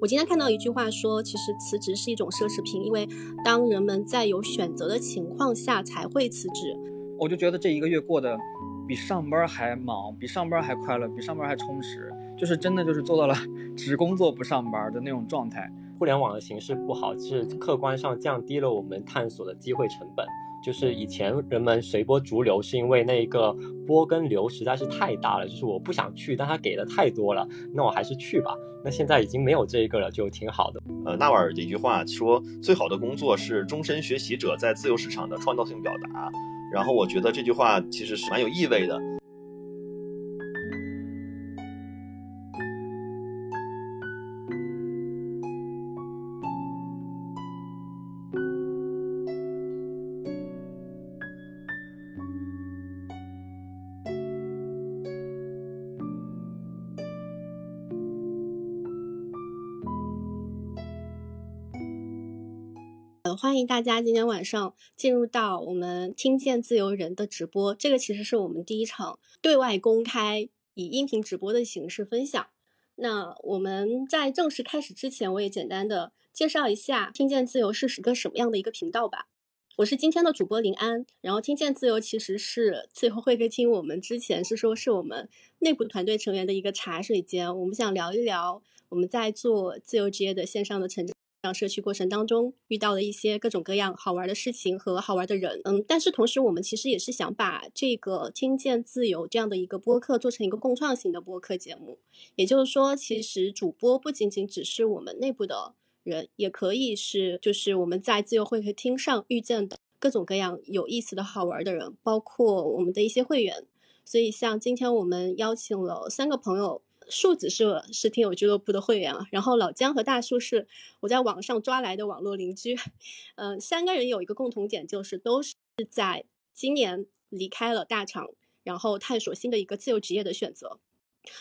我今天看到一句话说，其实辞职是一种奢侈品，因为当人们在有选择的情况下才会辞职。我就觉得这一个月过得比上班还忙，比上班还快乐，比上班还充实，就是真的就是做到了 只工作不上班的那种状态。互联网的形式不好，是客观上降低了我们探索的机会成本。就是以前人们随波逐流，是因为那个波跟流实在是太大了，就是我不想去，但他给的太多了，那我还是去吧。那现在已经没有这一个了，就挺好的。呃，纳瓦尔的一句话说，最好的工作是终身学习者在自由市场的创造性表达。然后我觉得这句话其实是蛮有意味的。欢迎大家今天晚上进入到我们听见自由人的直播。这个其实是我们第一场对外公开以音频直播的形式分享。那我们在正式开始之前，我也简单的介绍一下听见自由是个什么样的一个频道吧。我是今天的主播林安，然后听见自由其实是自由会客厅，我们之前是说是我们内部团队成员的一个茶水间，我们想聊一聊我们在做自由职业的线上的成长。让社区过程当中遇到了一些各种各样好玩的事情和好玩的人，嗯，但是同时我们其实也是想把这个听见自由这样的一个播客做成一个共创型的播客节目，也就是说，其实主播不仅仅只是我们内部的人，也可以是就是我们在自由会客厅上遇见的各种各样有意思的好玩的人，包括我们的一些会员。所以像今天我们邀请了三个朋友。树子是是听友俱乐部的会员啊，然后老姜和大树是我在网上抓来的网络邻居，嗯，三个人有一个共同点，就是都是在今年离开了大厂，然后探索新的一个自由职业的选择，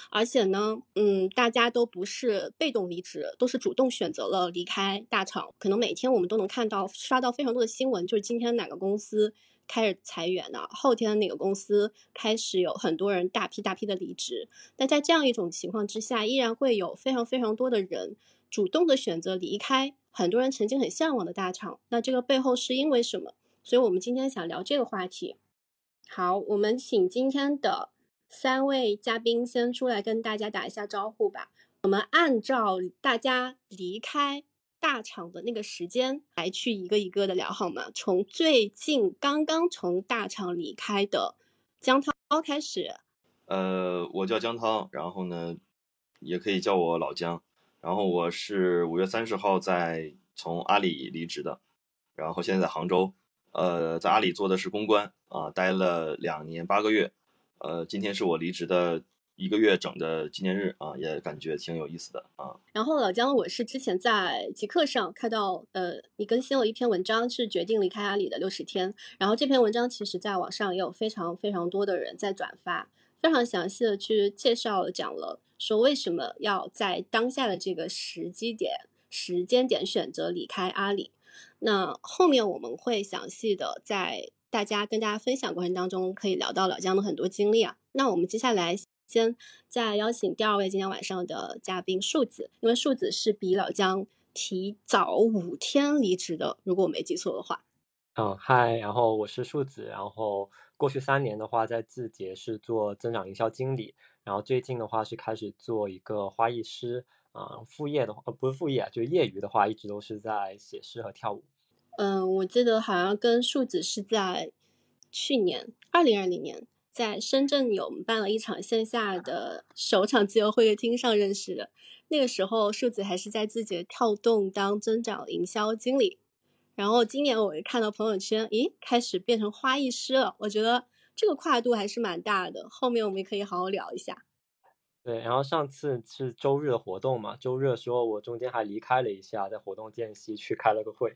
而且呢，嗯，大家都不是被动离职，都是主动选择了离开大厂，可能每天我们都能看到刷到非常多的新闻，就是今天哪个公司。开始裁员了，后天哪个公司开始有很多人大批大批的离职？但在这样一种情况之下，依然会有非常非常多的人主动的选择离开很多人曾经很向往的大厂。那这个背后是因为什么？所以我们今天想聊这个话题。好，我们请今天的三位嘉宾先出来跟大家打一下招呼吧。我们按照大家离开。大厂的那个时间来去一个一个的聊好吗？从最近刚刚从大厂离开的江涛开始。呃，我叫江涛，然后呢，也可以叫我老江。然后我是五月三十号在从阿里离职的，然后现在在杭州。呃，在阿里做的是公关啊，待了两年八个月。呃，今天是我离职的。一个月整的纪念日啊，也感觉挺有意思的啊。然后老姜，我是之前在极客上看到，呃，你更新了一篇文章，是决定离开阿里的六十天。然后这篇文章其实在网上也有非常非常多的人在转发，非常详细的去介绍讲了，说为什么要在当下的这个时机点、时间点选择离开阿里。那后面我们会详细的在大家跟大家分享过程当中，可以聊到老姜的很多经历啊。那我们接下来。先再邀请第二位今天晚上的嘉宾树子，因为树子是比老姜提早五天离职的，如果我没记错的话。嗯，嗨，然后我是树子，然后过去三年的话在字节是做增长营销经理，然后最近的话是开始做一个花艺师，啊，副业的话呃不是副业，就业余的话一直都是在写诗和跳舞。嗯，我记得好像跟树子是在去年二零二零年。在深圳有办了一场线下的首场自由会客厅上认识的，那个时候数字还是在字节跳动当增长营销经理，然后今年我一看到朋友圈，咦，开始变成花艺师了，我觉得这个跨度还是蛮大的，后面我们可以好好聊一下。对，然后上次是周日的活动嘛，周日的时候我中间还离开了一下，在活动间隙去开了个会。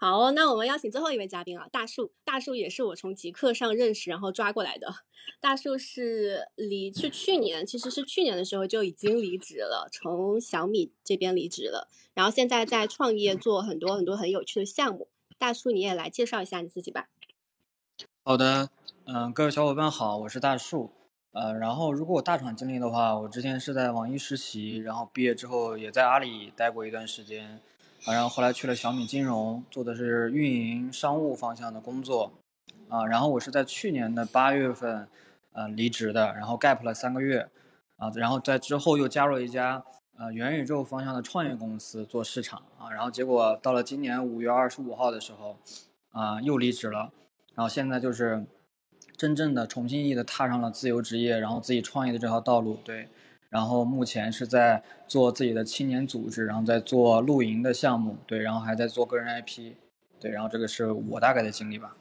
好，那我们邀请最后一位嘉宾啊，大树。大树也是我从极客上认识，然后抓过来的。大树是离是去年，其实是去年的时候就已经离职了，从小米这边离职了，然后现在在创业做很多很多很有趣的项目。大树，你也来介绍一下你自己吧。好的，嗯，各位小伙伴好，我是大树。呃，然后如果我大厂经历的话，我之前是在网易实习，然后毕业之后也在阿里待过一段时间，啊，然后后来去了小米金融，做的是运营商务方向的工作，啊，然后我是在去年的八月份，呃，离职的，然后 gap 了三个月，啊，然后在之后又加入了一家。呃，元宇宙方向的创业公司做市场啊，然后结果到了今年五月二十五号的时候，啊，又离职了，然后现在就是真正的重新意义的踏上了自由职业，然后自己创业的这条道路，对，然后目前是在做自己的青年组织，然后在做露营的项目，对，然后还在做个人 IP，对，然后这个是我大概的经历吧。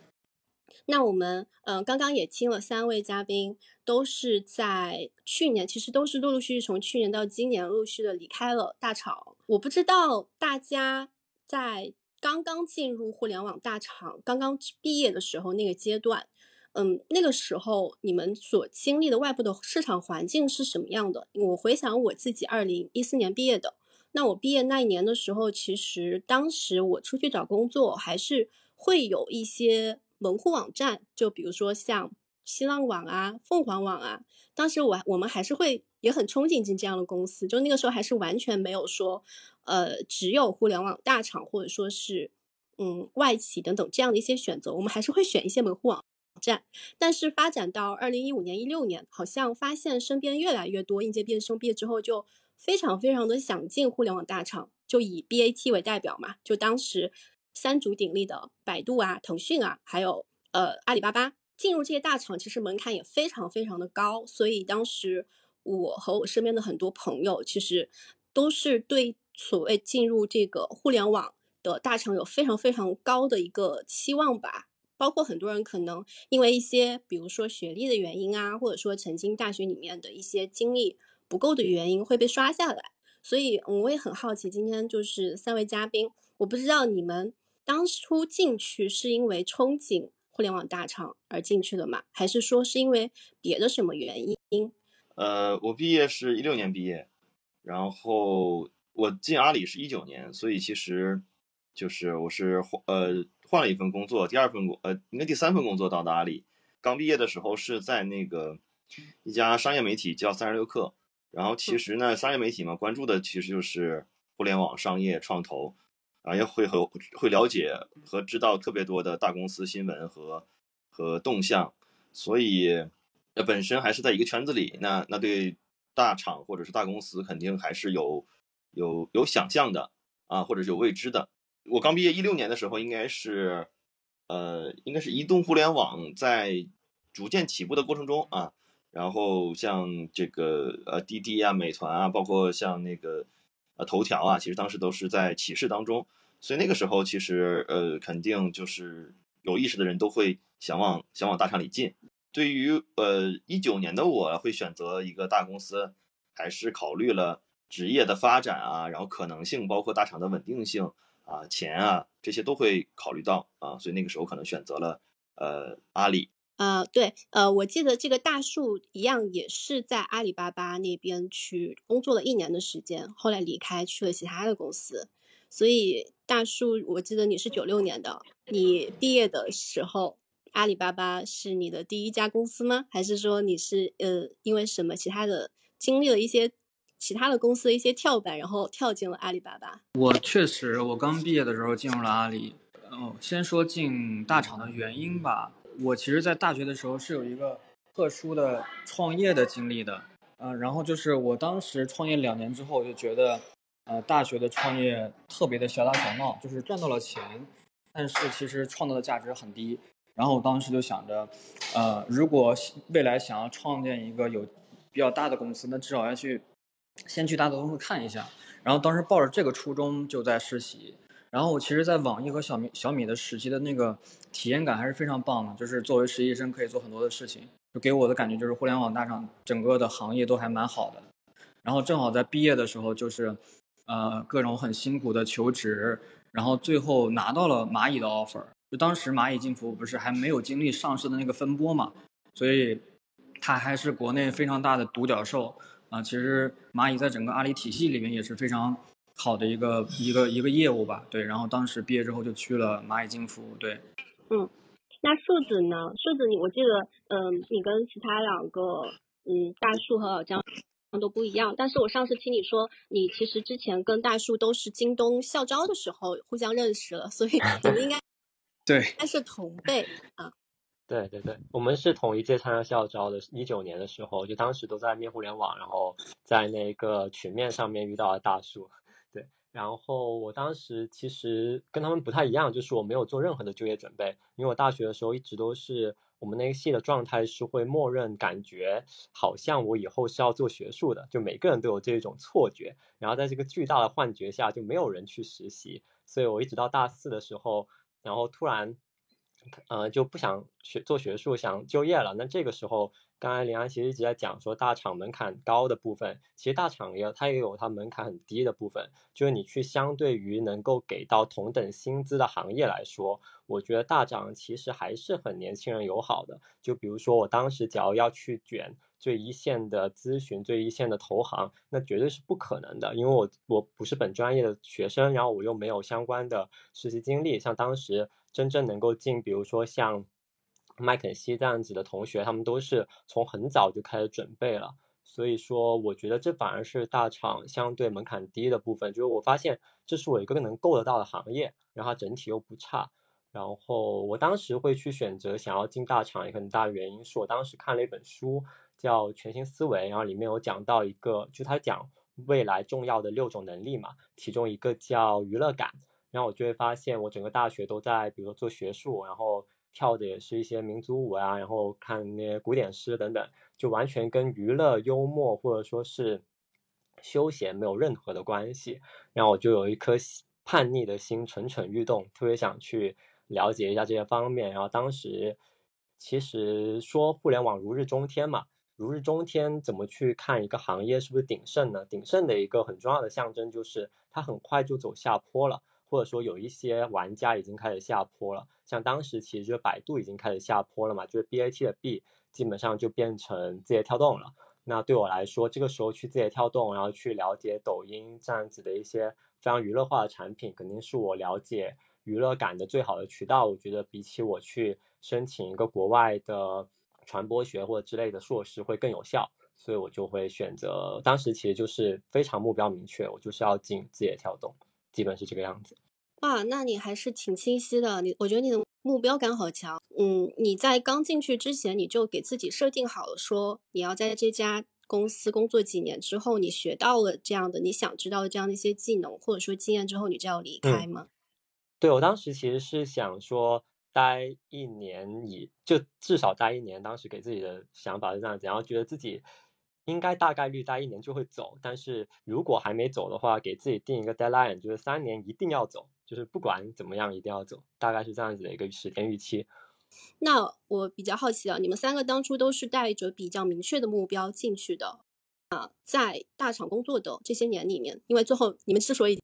那我们呃刚刚也听了三位嘉宾，都是在去年，其实都是陆陆续续从去年到今年陆续的离开了大厂。我不知道大家在刚刚进入互联网大厂、刚刚毕业的时候那个阶段，嗯，那个时候你们所经历的外部的市场环境是什么样的？我回想我自己二零一四年毕业的，那我毕业那一年的时候，其实当时我出去找工作还是会有一些。门户网站，就比如说像新浪网啊、凤凰网啊，当时我我们还是会也很憧憬进这样的公司。就那个时候还是完全没有说，呃，只有互联网大厂或者说是嗯外企等等这样的一些选择，我们还是会选一些门户网站。但是发展到二零一五年、一六年，好像发现身边越来越多应届毕业生毕业之后就非常非常的想进互联网大厂，就以 BAT 为代表嘛，就当时。三足鼎立的百度啊、腾讯啊，还有呃阿里巴巴，进入这些大厂其实门槛也非常非常的高，所以当时我和我身边的很多朋友，其实都是对所谓进入这个互联网的大厂有非常非常高的一个期望吧。包括很多人可能因为一些比如说学历的原因啊，或者说曾经大学里面的一些经历不够的原因，会被刷下来。所以我也很好奇，今天就是三位嘉宾，我不知道你们。当初进去是因为憧憬互联网大厂而进去的吗？还是说是因为别的什么原因？呃，我毕业是一六年毕业，然后我进阿里是一九年，所以其实就是我是呃换了一份工作，第二份工呃应该第三份工作到的阿里。刚毕业的时候是在那个一家商业媒体叫三十六氪，然后其实呢商业媒体嘛关注的其实就是互联网商业创投。啊，也会和会了解和知道特别多的大公司新闻和和动向，所以呃本身还是在一个圈子里，那那对大厂或者是大公司肯定还是有有有想象的啊，或者是有未知的。我刚毕业一六年的时候，应该是呃应该是移动互联网在逐渐起步的过程中啊，然后像这个呃滴滴啊、美团啊，包括像那个。呃，头条啊，其实当时都是在起势当中，所以那个时候其实呃，肯定就是有意识的人都会想往想往大厂里进。对于呃一九年的我会选择一个大公司，还是考虑了职业的发展啊，然后可能性，包括大厂的稳定性啊，钱啊这些都会考虑到啊，所以那个时候可能选择了呃阿里。呃，对，呃，我记得这个大树一样也是在阿里巴巴那边去工作了一年的时间，后来离开去了其他的公司。所以大树，我记得你是九六年的，你毕业的时候，阿里巴巴是你的第一家公司吗？还是说你是呃因为什么其他的经历了一些其他的公司的一些跳板，然后跳进了阿里巴巴？我确实，我刚毕业的时候进入了阿里。嗯，先说进大厂的原因吧。我其实，在大学的时候是有一个特殊的创业的经历的，呃，然后就是我当时创业两年之后，我就觉得，呃，大学的创业特别的小打小闹，就是赚到了钱，但是其实创造的价值很低。然后我当时就想着，呃，如果未来想要创建一个有比较大的公司，那至少要去先去大的公司看一下。然后当时抱着这个初衷就在实习。然后我其实，在网易和小米小米的实习的那个体验感还是非常棒的，就是作为实习生可以做很多的事情，就给我的感觉就是互联网大厂整个的行业都还蛮好的。然后正好在毕业的时候，就是呃各种很辛苦的求职，然后最后拿到了蚂蚁的 offer。就当时蚂蚁金服不是还没有经历上市的那个风波嘛，所以它还是国内非常大的独角兽啊。其实蚂蚁在整个阿里体系里面也是非常。好的一个一个一个业务吧，对，然后当时毕业之后就去了蚂蚁金服，对，嗯，那树子呢？树子你我记得，嗯，你跟其他两个嗯，大树和老姜都不一样。但是我上次听你说，你其实之前跟大树都是京东校招的时候互相认识了，所以你们应该 对，应该是同辈啊。对对对，我们是同一届参加校招的，一九年的时候，就当时都在面互联网，然后在那个群面上面遇到了大树。对，然后我当时其实跟他们不太一样，就是我没有做任何的就业准备，因为我大学的时候一直都是我们那个系的状态是会默认感觉好像我以后是要做学术的，就每个人都有这种错觉，然后在这个巨大的幻觉下就没有人去实习，所以我一直到大四的时候，然后突然。呃，就不想学做学术，想就业了。那这个时候，刚才林安其实一直在讲说，大厂门槛高的部分，其实大厂也它也有它门槛很低的部分。就是你去相对于能够给到同等薪资的行业来说，我觉得大厂其实还是很年轻人友好的。就比如说我当时假如要去卷最一线的咨询、最一线的投行，那绝对是不可能的，因为我我不是本专业的学生，然后我又没有相关的实习经历，像当时。真正能够进，比如说像麦肯锡这样子的同学，他们都是从很早就开始准备了。所以说，我觉得这反而是大厂相对门槛低的部分。就是我发现这是我一个能够得到的行业，然后整体又不差。然后我当时会去选择想要进大厂，一个很大的原因是我当时看了一本书叫《全新思维》，然后里面有讲到一个，就他讲未来重要的六种能力嘛，其中一个叫娱乐感。然后我就会发现，我整个大学都在，比如说做学术，然后跳的也是一些民族舞啊，然后看那些古典诗等等，就完全跟娱乐、幽默或者说是休闲没有任何的关系。然后我就有一颗叛逆的心蠢蠢欲动，特别想去了解一下这些方面。然后当时其实说互联网如日中天嘛，如日中天怎么去看一个行业是不是鼎盛呢？鼎盛的一个很重要的象征就是它很快就走下坡了。或者说有一些玩家已经开始下坡了，像当时其实就百度已经开始下坡了嘛，就是 BAT 的 B 基本上就变成字节跳动了。那对我来说，这个时候去字节跳动，然后去了解抖音这样子的一些非常娱乐化的产品，肯定是我了解娱乐感的最好的渠道。我觉得比起我去申请一个国外的传播学或者之类的硕士会更有效，所以我就会选择。当时其实就是非常目标明确，我就是要进字节跳动。基本是这个样子，哇，那你还是挺清晰的。你，我觉得你的目标感好强。嗯，你在刚进去之前，你就给自己设定好了，说你要在这家公司工作几年之后，你学到了这样的你想知道的这样的一些技能或者说经验之后，你就要离开吗？对我当时其实是想说待一年，以就至少待一年。当时给自己的想法是这样子，然后觉得自己。应该大概率待一年就会走，但是如果还没走的话，给自己定一个 deadline，就是三年一定要走，就是不管怎么样一定要走，大概是这样子的一个时间预期。那我比较好奇啊，你们三个当初都是带着比较明确的目标进去的啊，在大厂工作的这些年里面，因为最后你们之所以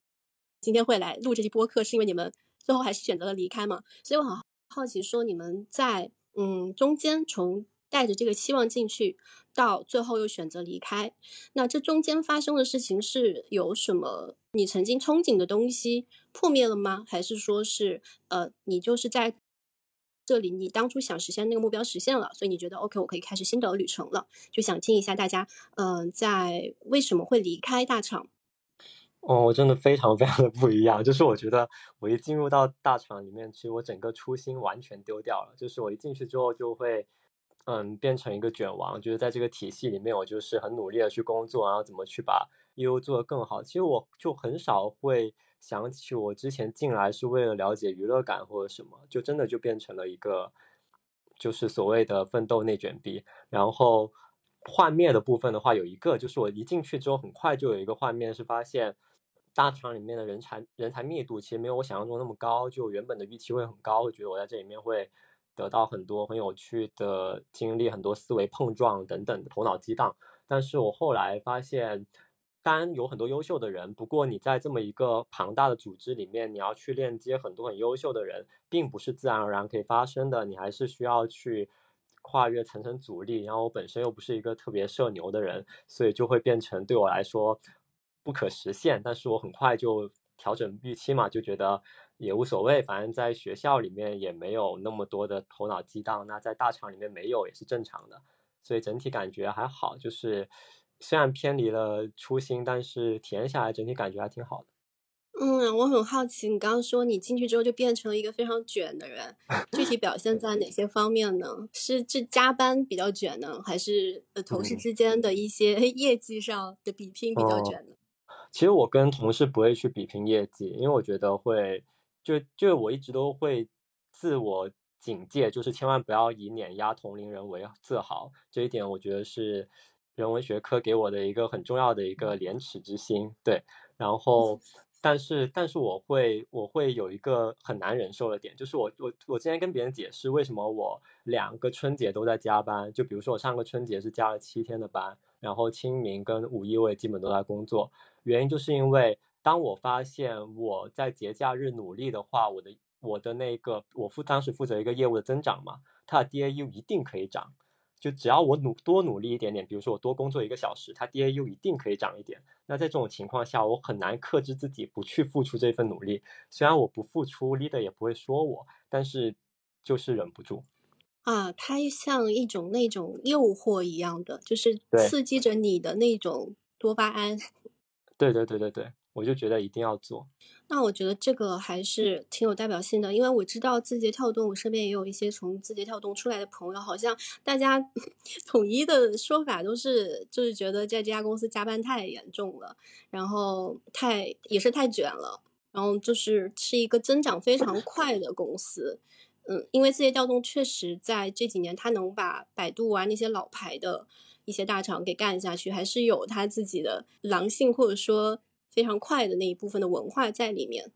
今天会来录这期播客，是因为你们最后还是选择了离开嘛，所以我很好奇说你们在嗯中间从。带着这个期望进去，到最后又选择离开，那这中间发生的事情是有什么？你曾经憧憬的东西破灭了吗？还是说是呃，你就是在这里，你当初想实现那个目标实现了，所以你觉得 OK，我可以开始新的旅程了？就想听一下大家，嗯，在为什么会离开大厂？哦，我真的非常非常的不一样。就是我觉得我一进入到大厂里面去，我整个初心完全丢掉了。就是我一进去之后就会。嗯，变成一个卷王，就是在这个体系里面，我就是很努力的去工作，然后怎么去把业务做得更好。其实我就很少会想起我之前进来是为了了解娱乐感或者什么，就真的就变成了一个就是所谓的奋斗内卷逼。然后幻灭的部分的话，有一个就是我一进去之后，很快就有一个幻灭，是发现大厂里面的人才人才密度其实没有我想象中那么高，就原本的预期会很高，我觉得我在这里面会。得到很多很有趣的经历，很多思维碰撞等等头脑激荡。但是我后来发现，当然有很多优秀的人，不过你在这么一个庞大的组织里面，你要去链接很多很优秀的人，并不是自然而然可以发生的。你还是需要去跨越层层阻力。然后我本身又不是一个特别社牛的人，所以就会变成对我来说不可实现。但是我很快就调整预期嘛，就觉得。也无所谓，反正在学校里面也没有那么多的头脑激荡，那在大厂里面没有也是正常的。所以整体感觉还好。就是虽然偏离了初心，但是体验下来整体感觉还挺好的。嗯，我很好奇，你刚刚说你进去之后就变成了一个非常卷的人，具体表现在 哪些方面呢？是这加班比较卷呢，还是呃同事之间的一些 业绩上的比拼比较卷呢？其实我跟同事不会去比拼业绩，因为我觉得会就就我一直都会自我警戒，就是千万不要以碾压同龄人为自豪。这一点我觉得是人文学科给我的一个很重要的一个廉耻之心。对，然后。但是，但是我会，我会有一个很难忍受的点，就是我，我，我今天跟别人解释为什么我两个春节都在加班，就比如说我上个春节是加了七天的班，然后清明跟五一我也基本都在工作，原因就是因为当我发现我在节假日努力的话，我的我的那个我负当时负责一个业务的增长嘛，它的 DAU 一定可以涨。就只要我努多努力一点点，比如说我多工作一个小时，它 DAU 一定可以涨一点。那在这种情况下，我很难克制自己不去付出这份努力。虽然我不付出，leader 也不会说我，但是就是忍不住。啊，它像一种那种诱惑一样的，就是刺激着你的那种多巴胺。对对对对对。我就觉得一定要做。那我觉得这个还是挺有代表性的，因为我知道字节跳动，我身边也有一些从字节跳动出来的朋友，好像大家 统一的说法都是，就是觉得在这家公司加班太严重了，然后太也是太卷了，然后就是是一个增长非常快的公司。嗯，因为字节跳动确实在这几年，它能把百度啊那些老牌的一些大厂给干下去，还是有它自己的狼性，或者说。非常快的那一部分的文化在里面。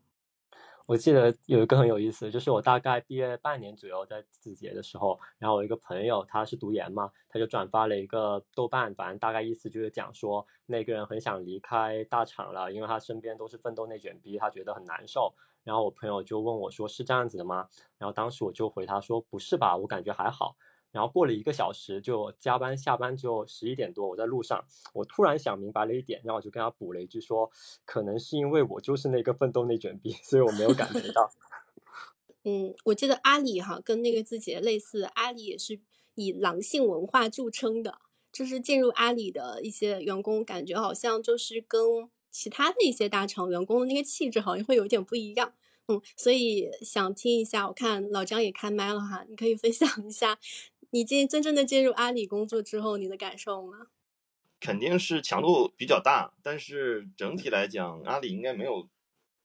我记得有一个很有意思，就是我大概毕业半年左右在字节的时候，然后我一个朋友他是读研嘛，他就转发了一个豆瓣，反正大概意思就是讲说那个人很想离开大厂了，因为他身边都是奋斗内卷逼，他觉得很难受。然后我朋友就问我说：“是这样子的吗？”然后当时我就回他说：“不是吧，我感觉还好。”然后过了一个小时，就加班下班之后十一点多，我在路上，我突然想明白了一点，然后我就跟他补了一句说，可能是因为我就是那个奋斗内卷逼，所以我没有感觉到。嗯，我记得阿里哈跟那个字节类似，阿里也是以狼性文化著称的，就是进入阿里的一些员工，感觉好像就是跟其他的一些大厂员工的那个气质好像会有点不一样。嗯，所以想听一下，我看老张也开麦了哈，你可以分享一下。你进真正的进入阿里工作之后，你的感受吗？肯定是强度比较大，但是整体来讲，阿里应该没有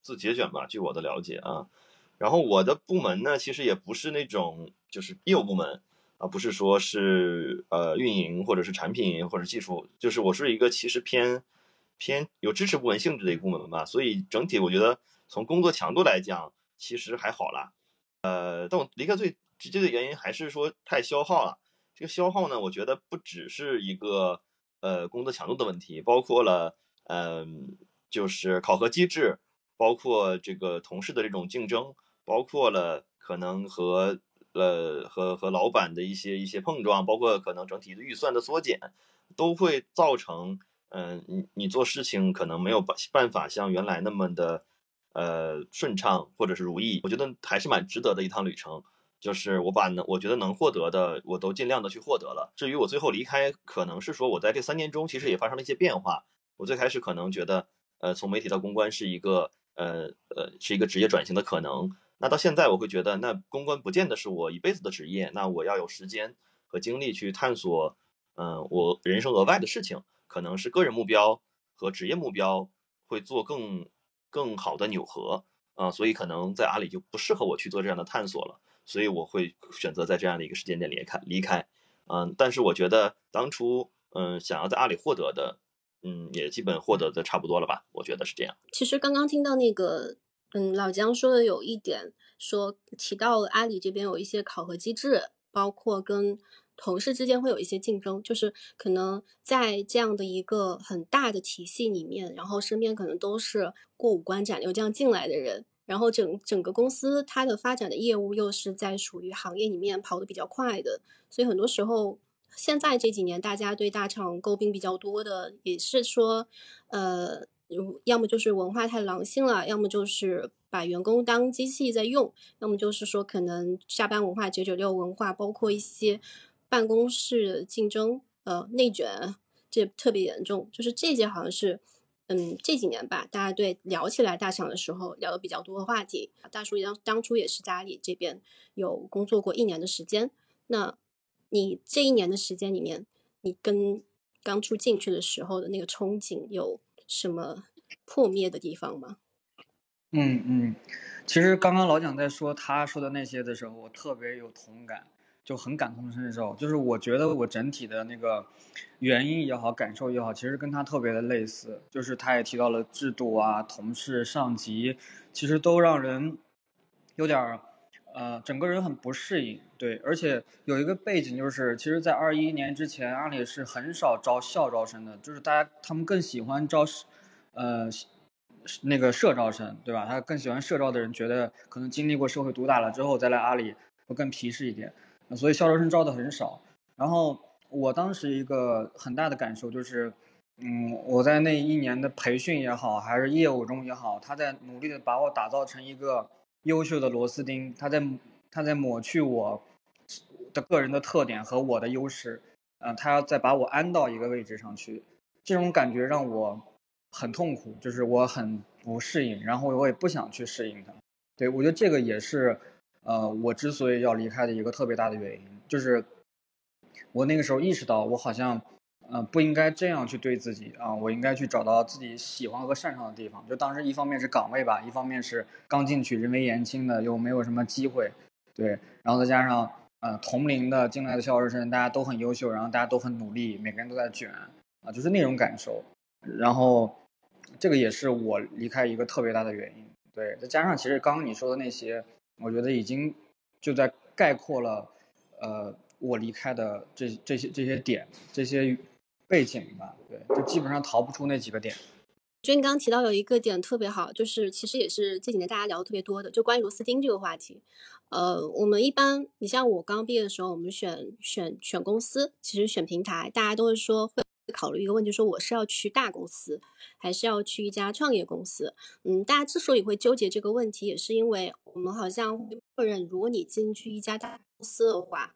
自节卷吧？据我的了解啊。然后我的部门呢，其实也不是那种就是业务部门啊，不是说是呃运营或者是产品或者技术，就是我是一个其实偏偏有支持部门性质的一个部门吧。所以整体我觉得从工作强度来讲，其实还好啦。呃，但我离开最。直接的原因还是说太消耗了。这个消耗呢，我觉得不只是一个呃工作强度的问题，包括了嗯，就是考核机制，包括这个同事的这种竞争，包括了可能和呃和和老板的一些一些碰撞，包括可能整体的预算的缩减，都会造成嗯你你做事情可能没有办办法像原来那么的呃顺畅或者是如意。我觉得还是蛮值得的一趟旅程。就是我把能我觉得能获得的，我都尽量的去获得了。至于我最后离开，可能是说我在这三年中其实也发生了一些变化。我最开始可能觉得，呃，从媒体到公关是一个，呃呃，是一个职业转型的可能。那到现在我会觉得，那公关不见得是我一辈子的职业。那我要有时间和精力去探索，嗯，我人生额外的事情，可能是个人目标和职业目标会做更更好的扭合啊。所以可能在阿里就不适合我去做这样的探索了。所以我会选择在这样的一个时间点离开，离开，嗯，但是我觉得当初，嗯，想要在阿里获得的，嗯，也基本获得的差不多了吧？我觉得是这样。其实刚刚听到那个，嗯，老姜说的有一点，说提到阿里这边有一些考核机制，包括跟同事之间会有一些竞争，就是可能在这样的一个很大的体系里面，然后身边可能都是过五关斩六将进来的人。然后整整个公司它的发展的业务又是在属于行业里面跑得比较快的，所以很多时候现在这几年大家对大厂诟病比较多的，也是说，呃，要么就是文化太狼性了，要么就是把员工当机器在用，要么就是说可能下班文化九九六文化，包括一些办公室竞争，呃，内卷这特别严重，就是这些好像是，嗯，这几年吧，大家对聊起来大厂的时候聊的比较多的话题。大叔当当初也是家里这边有工作过一年的时间，那你这一年的时间里面，你跟刚出进去的时候的那个憧憬有什么破灭的地方吗？嗯嗯，其实刚刚老蒋在说他说的那些的时候，我特别有同感，就很感同身受。就是我觉得我整体的那个原因也好，感受也好，其实跟他特别的类似。就是他也提到了制度啊、同事、上级，其实都让人有点儿呃，整个人很不适应。对，而且有一个背景就是，其实，在二一年之前，阿里是很少招校招生的，就是大家他们更喜欢招呃。那个社招生，对吧？他更喜欢社招的人，觉得可能经历过社会毒打了之后再来阿里会更皮实一点，所以校招生招的很少。然后我当时一个很大的感受就是，嗯，我在那一年的培训也好，还是业务中也好，他在努力的把我打造成一个优秀的螺丝钉，他在他在抹去我的个人的特点和我的优势，嗯，他要再把我安到一个位置上去，这种感觉让我。很痛苦，就是我很不适应，然后我也不想去适应它。对我觉得这个也是，呃，我之所以要离开的一个特别大的原因，就是我那个时候意识到，我好像，呃，不应该这样去对自己啊，我应该去找到自己喜欢和擅长的地方。就当时一方面是岗位吧，一方面是刚进去，人微言轻的，又没有什么机会，对，然后再加上，呃，同龄的进来的校招生，大家都很优秀，然后大家都很努力，每个人都在卷，啊，就是那种感受。然后，这个也是我离开一个特别大的原因。对，再加上其实刚刚你说的那些，我觉得已经就在概括了，呃，我离开的这这些这些点、这些背景吧。对，就基本上逃不出那几个点。就你刚刚提到有一个点特别好，就是其实也是这几年大家聊的特别多的，就关于螺丝钉这个话题。呃，我们一般，你像我刚毕业的时候，我们选选选公司，其实选平台，大家都会说会。考虑一个问题，说我是要去大公司，还是要去一家创业公司？嗯，大家之所以会纠结这个问题，也是因为我们好像会默认，如果你进去一家大公司的话，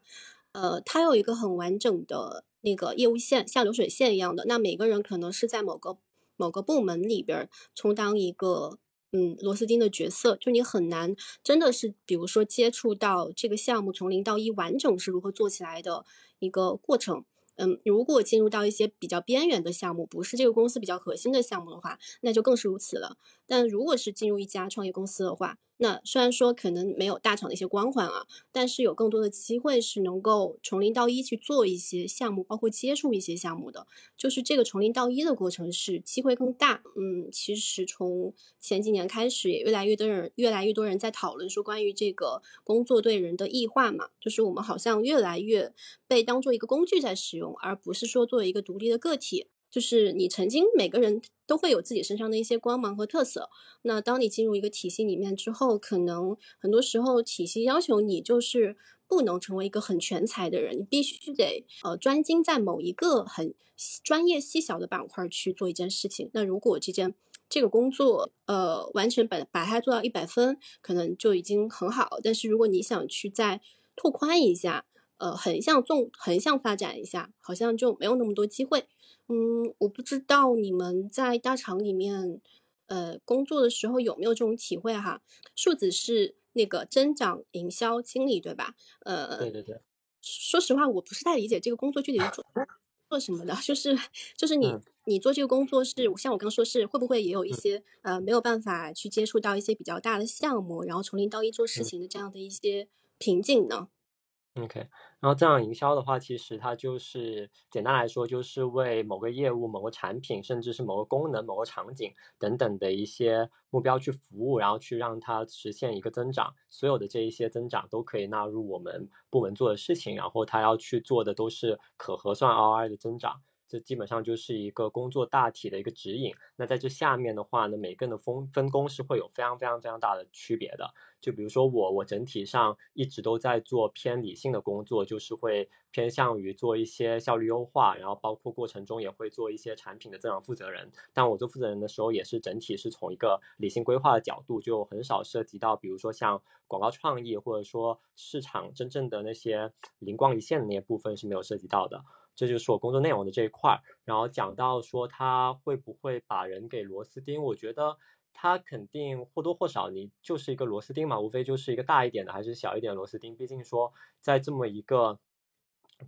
呃，它有一个很完整的那个业务线，像流水线一样的。那每个人可能是在某个某个部门里边充当一个嗯螺丝钉的角色，就你很难真的是，比如说接触到这个项目从零到一完整是如何做起来的一个过程。嗯，如果进入到一些比较边缘的项目，不是这个公司比较核心的项目的话，那就更是如此了。但如果是进入一家创业公司的话，那虽然说可能没有大厂的一些光环啊，但是有更多的机会是能够从零到一去做一些项目，包括接触一些项目的。就是这个从零到一的过程是机会更大。嗯，其实从前几年开始，也越来越多人越来越多人在讨论说关于这个工作对人的异化嘛，就是我们好像越来越被当做一个工具在使用，而不是说作为一个独立的个体。就是你曾经每个人都会有自己身上的一些光芒和特色，那当你进入一个体系里面之后，可能很多时候体系要求你就是不能成为一个很全才的人，你必须得呃专精在某一个很专业细小的板块去做一件事情。那如果这件这个工作呃完全把把它做到一百分，可能就已经很好。但是如果你想去再拓宽一下，呃横向纵横向发展一下，好像就没有那么多机会。嗯，我不知道你们在大厂里面，呃，工作的时候有没有这种体会哈？树子是那个增长营销经理对吧？呃，对对对。说实话，我不是太理解这个工作具体是做 做什么的，就是就是你你做这个工作是像我刚说是会不会也有一些呃没有办法去接触到一些比较大的项目，然后从零到一做事情的这样的一些瓶颈呢？OK，然后增长营销的话，其实它就是简单来说，就是为某个业务、某个产品，甚至是某个功能、某个场景等等的一些目标去服务，然后去让它实现一个增长。所有的这一些增长都可以纳入我们部门做的事情，然后它要去做的都是可核算 ROI 的增长。这基本上就是一个工作大体的一个指引。那在这下面的话呢，每个人的分分工是会有非常非常非常大的区别的。就比如说我，我整体上一直都在做偏理性的工作，就是会偏向于做一些效率优化，然后包括过程中也会做一些产品的增长负责人。但我做负责人的时候，也是整体是从一个理性规划的角度，就很少涉及到，比如说像广告创意或者说市场真正的那些灵光一现的那些部分是没有涉及到的。这就是我工作内容的这一块儿。然后讲到说他会不会把人给螺丝钉，我觉得。它肯定或多或少，你就是一个螺丝钉嘛，无非就是一个大一点的还是小一点螺丝钉。毕竟说，在这么一个，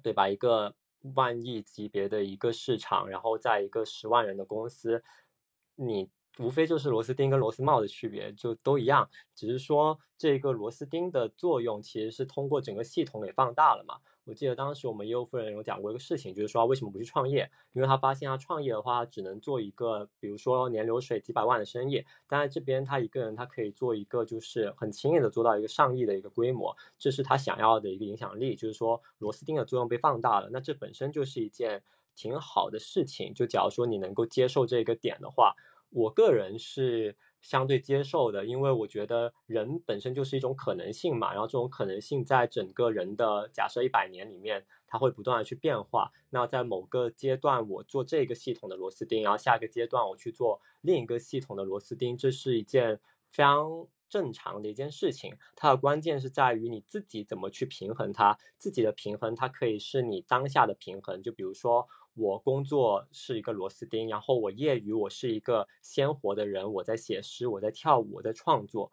对吧？一个万亿级别的一个市场，然后在一个十万人的公司，你无非就是螺丝钉跟螺丝帽的区别，就都一样，只是说这个螺丝钉的作用其实是通过整个系统给放大了嘛。我记得当时我们业务夫人有讲过一个事情，就是说为什么不去创业？因为他发现他创业的话，只能做一个，比如说年流水几百万的生意，但是这边他一个人他可以做一个，就是很轻易的做到一个上亿的一个规模，这是他想要的一个影响力，就是说螺丝钉的作用被放大了，那这本身就是一件挺好的事情。就假如说你能够接受这个点的话，我个人是。相对接受的，因为我觉得人本身就是一种可能性嘛，然后这种可能性在整个人的假设一百年里面，它会不断的去变化。那在某个阶段，我做这个系统的螺丝钉，然后下一个阶段我去做另一个系统的螺丝钉，这是一件非常正常的一件事情。它的关键是在于你自己怎么去平衡它，自己的平衡它可以是你当下的平衡，就比如说。我工作是一个螺丝钉，然后我业余我是一个鲜活的人，我在写诗，我在跳舞，我在创作，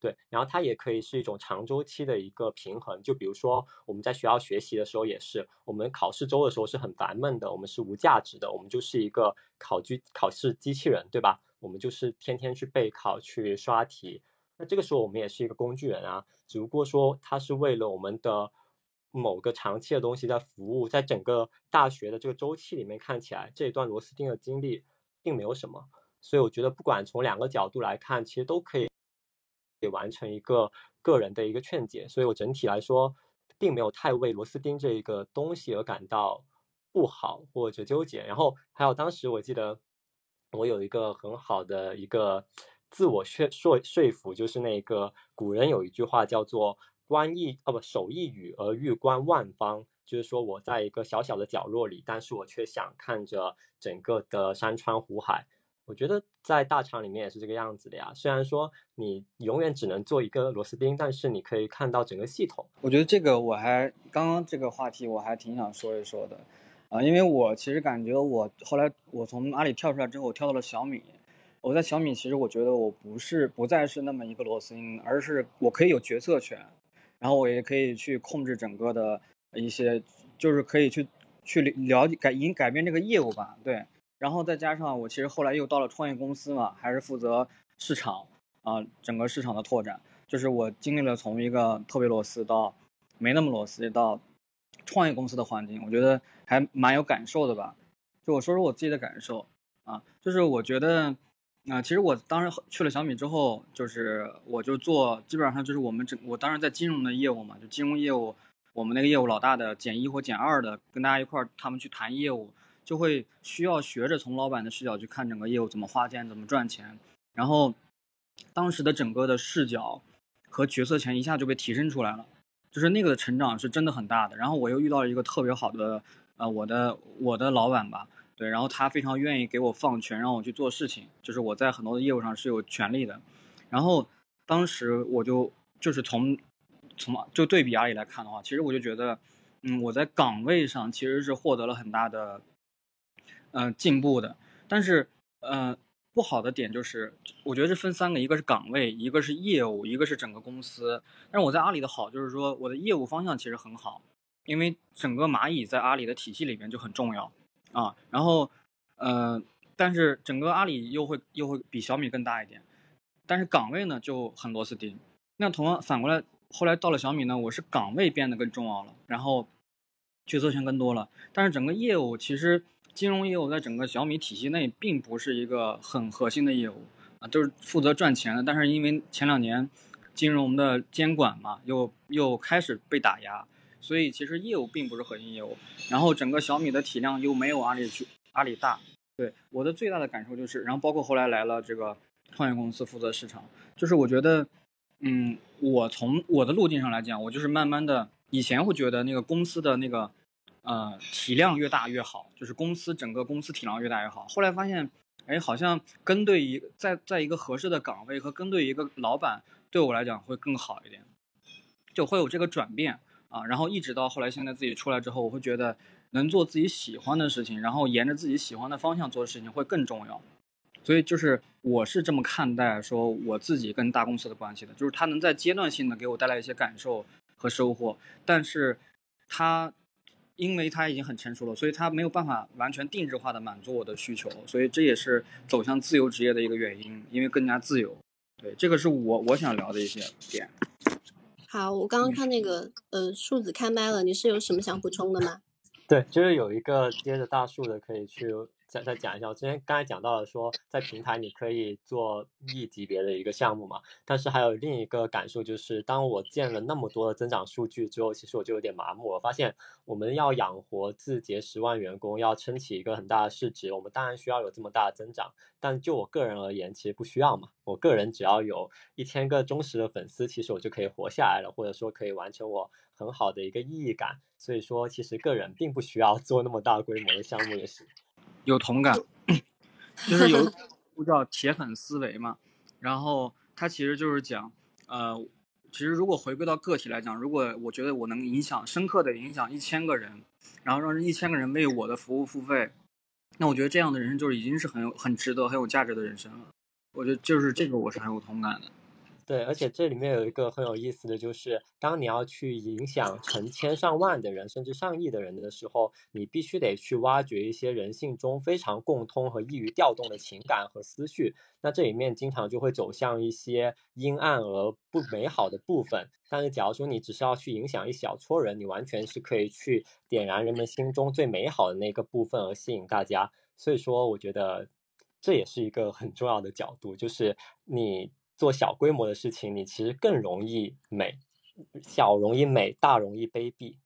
对，然后它也可以是一种长周期的一个平衡。就比如说我们在学校学习的时候，也是我们考试周的时候是很烦闷的，我们是无价值的，我们就是一个考机考试机器人，对吧？我们就是天天去备考去刷题，那这个时候我们也是一个工具人啊，只不过说它是为了我们的。某个长期的东西在服务，在整个大学的这个周期里面看起来，这一段螺丝钉的经历并没有什么，所以我觉得不管从两个角度来看，其实都可以给完成一个个人的一个劝解。所以我整体来说，并没有太为螺丝钉这一个东西而感到不好或者纠结。然后还有当时我记得我有一个很好的一个自我说说说服，就是那个古人有一句话叫做。观一哦不守一隅而欲观万方，就是说我在一个小小的角落里，但是我却想看着整个的山川湖海。我觉得在大厂里面也是这个样子的呀。虽然说你永远只能做一个螺丝钉，但是你可以看到整个系统。我觉得这个我还刚刚这个话题我还挺想说一说的，啊，因为我其实感觉我后来我从阿里跳出来之后，我跳到了小米。我在小米其实我觉得我不是不再是那么一个螺丝钉，而是我可以有决策权。然后我也可以去控制整个的一些，就是可以去去了解改影改变这个业务吧，对。然后再加上我其实后来又到了创业公司嘛，还是负责市场啊，整个市场的拓展。就是我经历了从一个特别螺丝到没那么螺丝到创业公司的环境，我觉得还蛮有感受的吧。就我说说我自己的感受啊，就是我觉得。啊，其实我当时去了小米之后，就是我就做，基本上就是我们整，我当时在金融的业务嘛，就金融业务，我们那个业务老大的减一或减二的，跟大家一块儿，他们去谈业务，就会需要学着从老板的视角去看整个业务怎么花钱，怎么赚钱。然后，当时的整个的视角和决策权一下就被提升出来了，就是那个成长是真的很大的。然后我又遇到了一个特别好的，呃，我的我的老板吧。对，然后他非常愿意给我放权，让我去做事情，就是我在很多的业务上是有权利的。然后当时我就就是从从就对比阿里来看的话，其实我就觉得，嗯，我在岗位上其实是获得了很大的嗯进步的。但是嗯不好的点就是，我觉得是分三个，一个是岗位，一个是业务，一个是整个公司。但是我在阿里的好就是说，我的业务方向其实很好，因为整个蚂蚁在阿里的体系里边就很重要。啊，然后，呃，但是整个阿里又会又会比小米更大一点，但是岗位呢就很螺丝钉。那同样反过来，后来到了小米呢，我是岗位变得更重要了，然后决策权更多了。但是整个业务其实金融业务在整个小米体系内并不是一个很核心的业务啊，都是负责赚钱的。但是因为前两年金融的监管嘛，又又开始被打压，所以其实业务并不是核心业务。然后整个小米的体量又没有阿里去阿里大。对我的最大的感受就是，然后包括后来来了这个创业公司负责市场，就是我觉得，嗯，我从我的路径上来讲，我就是慢慢的，以前会觉得那个公司的那个，呃，体量越大越好，就是公司整个公司体量越大越好。后来发现，哎，好像跟对一在在一个合适的岗位和跟对一个老板，对我来讲会更好一点，就会有这个转变啊。然后一直到后来现在自己出来之后，我会觉得。能做自己喜欢的事情，然后沿着自己喜欢的方向做的事情会更重要，所以就是我是这么看待说我自己跟大公司的关系的，就是它能在阶段性的给我带来一些感受和收获，但是它因为它已经很成熟了，所以它没有办法完全定制化的满足我的需求，所以这也是走向自由职业的一个原因，因为更加自由。对，这个是我我想聊的一些点。好，我刚刚看那个呃树子开麦了，你是有什么想补充的吗？对，就是有一个接着大树的，可以去再再讲一下。我之前刚才讲到了说，在平台你可以做亿级别的一个项目嘛，但是还有另一个感受就是，当我建了那么多的增长数据之后，其实我就有点麻木。我发现我们要养活字节十万员工，要撑起一个很大的市值，我们当然需要有这么大的增长。但就我个人而言，其实不需要嘛。我个人只要有一千个忠实的粉丝，其实我就可以活下来了，或者说可以完成我。很好的一个意义感，所以说其实个人并不需要做那么大规模的项目也是。有同感，就是有叫铁粉思维嘛，然后它其实就是讲，呃，其实如果回归到个体来讲，如果我觉得我能影响深刻的影响一千个人，然后让这一千个人为我的服务付费，那我觉得这样的人生就是已经是很有很值得很有价值的人生了。我觉得就是这个我是很有同感的。对，而且这里面有一个很有意思的就是，当你要去影响成千上万的人，甚至上亿的人的时候，你必须得去挖掘一些人性中非常共通和易于调动的情感和思绪。那这里面经常就会走向一些阴暗而不美好的部分。但是，假如说你只是要去影响一小撮人，你完全是可以去点燃人们心中最美好的那个部分而吸引大家。所以说，我觉得这也是一个很重要的角度，就是你。做小规模的事情，你其实更容易美，小容易美，大容易卑鄙。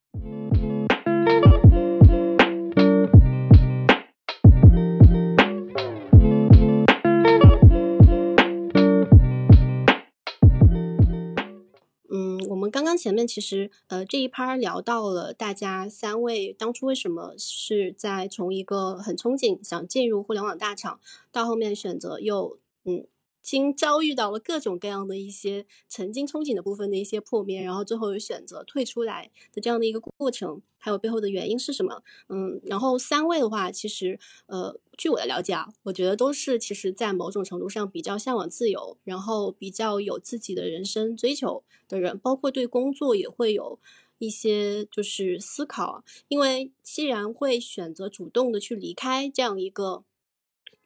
嗯，我们刚刚前面其实呃这一趴聊到了大家三位当初为什么是在从一个很憧憬想进入互联网大厂，到后面选择又嗯。经遭遇到了各种各样的一些曾经憧憬的部分的一些破灭，然后最后又选择退出来的这样的一个过程，还有背后的原因是什么？嗯，然后三位的话，其实呃，据我的了解啊，我觉得都是其实在某种程度上比较向往自由，然后比较有自己的人生追求的人，包括对工作也会有一些就是思考，因为既然会选择主动的去离开这样一个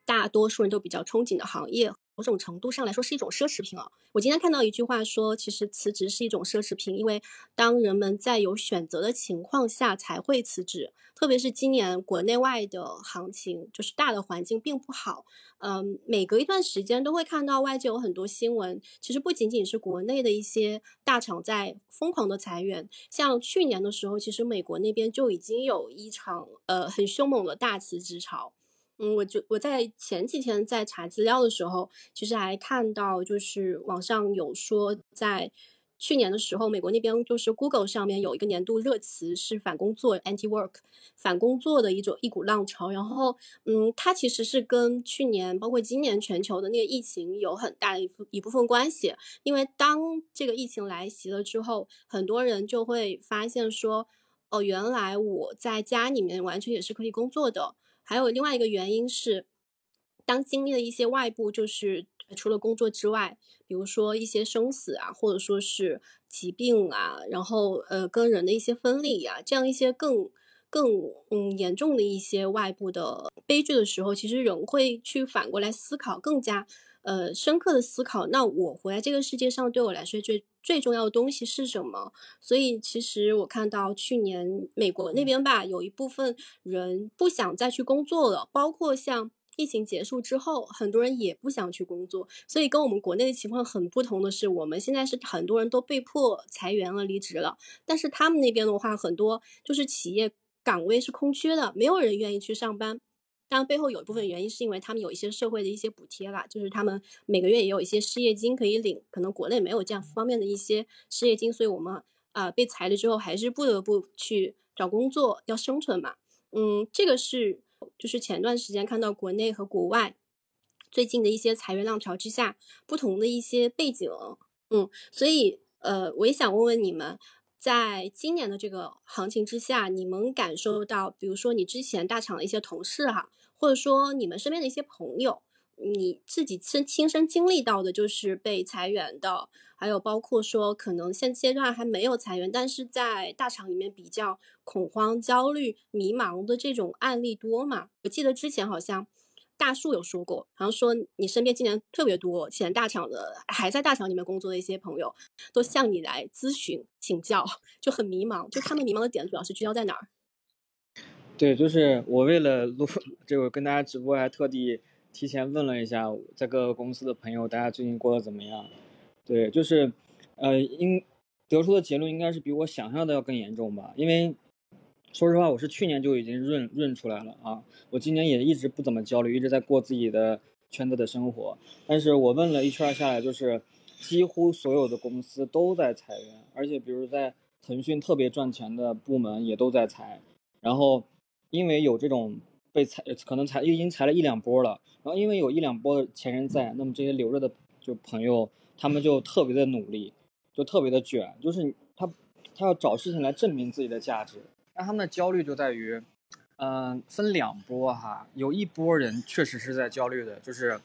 大多数人都比较憧憬的行业。某种程度上来说是一种奢侈品啊！我今天看到一句话说，其实辞职是一种奢侈品，因为当人们在有选择的情况下才会辞职。特别是今年国内外的行情，就是大的环境并不好。嗯，每隔一段时间都会看到外界有很多新闻，其实不仅仅是国内的一些大厂在疯狂的裁员，像去年的时候，其实美国那边就已经有一场呃很凶猛的大辞职潮。嗯，我就我在前几天在查资料的时候，其实还看到，就是网上有说，在去年的时候，美国那边就是 Google 上面有一个年度热词是反工作 （anti-work），反工作的一种一股浪潮。然后，嗯，它其实是跟去年包括今年全球的那个疫情有很大的一一部分关系。因为当这个疫情来袭了之后，很多人就会发现说，哦，原来我在家里面完全也是可以工作的。还有另外一个原因是，当经历了一些外部，就是除了工作之外，比如说一些生死啊，或者说是疾病啊，然后呃跟人的一些分离啊，这样一些更更嗯严重的一些外部的悲剧的时候，其实人会去反过来思考，更加。呃，深刻的思考，那我活在这个世界上，对我来说最最重要的东西是什么？所以，其实我看到去年美国那边吧，有一部分人不想再去工作了，包括像。疫情结束之后，很多人也不想去工作，所以跟我们国内的情况很不同的是，我们现在是很多人都被迫裁员了、离职了，但是他们那边的话，很多就是企业岗位是空缺的，没有人愿意去上班。当然，背后有一部分原因是因为他们有一些社会的一些补贴啦，就是他们每个月也有一些失业金可以领，可能国内没有这样方面的一些失业金，所以我们啊被裁了之后，还是不得不去找工作，要生存嘛。嗯，这个是就是前段时间看到国内和国外最近的一些裁员浪潮之下不同的一些背景。嗯，所以呃，我也想问问你们。在今年的这个行情之下，你们感受到，比如说你之前大厂的一些同事哈，或者说你们身边的一些朋友，你自己亲亲身经历到的，就是被裁员的，还有包括说可能现阶段还没有裁员，但是在大厂里面比较恐慌、焦虑、迷茫的这种案例多吗？我记得之前好像。大树有说过，好像说你身边今年特别多前大厂的，还在大厂里面工作的一些朋友，都向你来咨询请教，就很迷茫。就他们迷茫的点主要是聚焦在哪儿？对，就是我为了录这个跟大家直播，还特地提前问了一下在各个公司的朋友，大家最近过得怎么样？对，就是呃，应得出的结论应该是比我想象的要更严重吧，因为。说实话，我是去年就已经润润出来了啊！我今年也一直不怎么焦虑，一直在过自己的圈子的生活。但是我问了一圈下来，就是几乎所有的公司都在裁员，而且比如在腾讯特别赚钱的部门也都在裁。然后因为有这种被裁，可能裁已经裁了一两波了。然后因为有一两波的前人在，那么这些留着的就朋友，他们就特别的努力，就特别的卷，就是他他要找事情来证明自己的价值。那他们的焦虑就在于，嗯，分两波哈，有一波人确实是在焦虑的，就是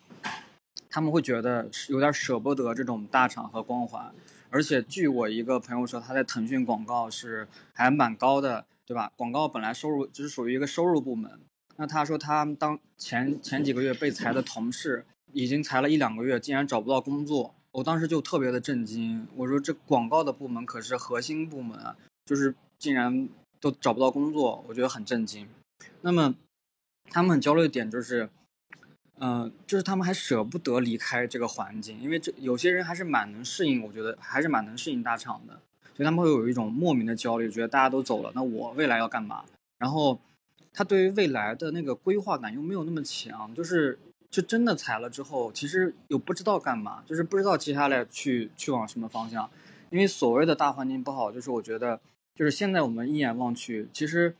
他们会觉得有点舍不得这种大厂和光环，而且据我一个朋友说，他在腾讯广告是还蛮高的，对吧？广告本来收入就是属于一个收入部门，那他说他当前前几个月被裁的同事已经裁了一两个月，竟然找不到工作，我当时就特别的震惊，我说这广告的部门可是核心部门啊，就是竟然。都找不到工作，我觉得很震惊。那么，他们很焦虑的点就是，嗯，就是他们还舍不得离开这个环境，因为这有些人还是蛮能适应，我觉得还是蛮能适应大厂的，所以他们会有一种莫名的焦虑，觉得大家都走了，那我未来要干嘛？然后，他对于未来的那个规划感又没有那么强，就是就真的裁了之后，其实又不知道干嘛，就是不知道接下来去去往什么方向，因为所谓的大环境不好，就是我觉得。就是现在我们一眼望去，其实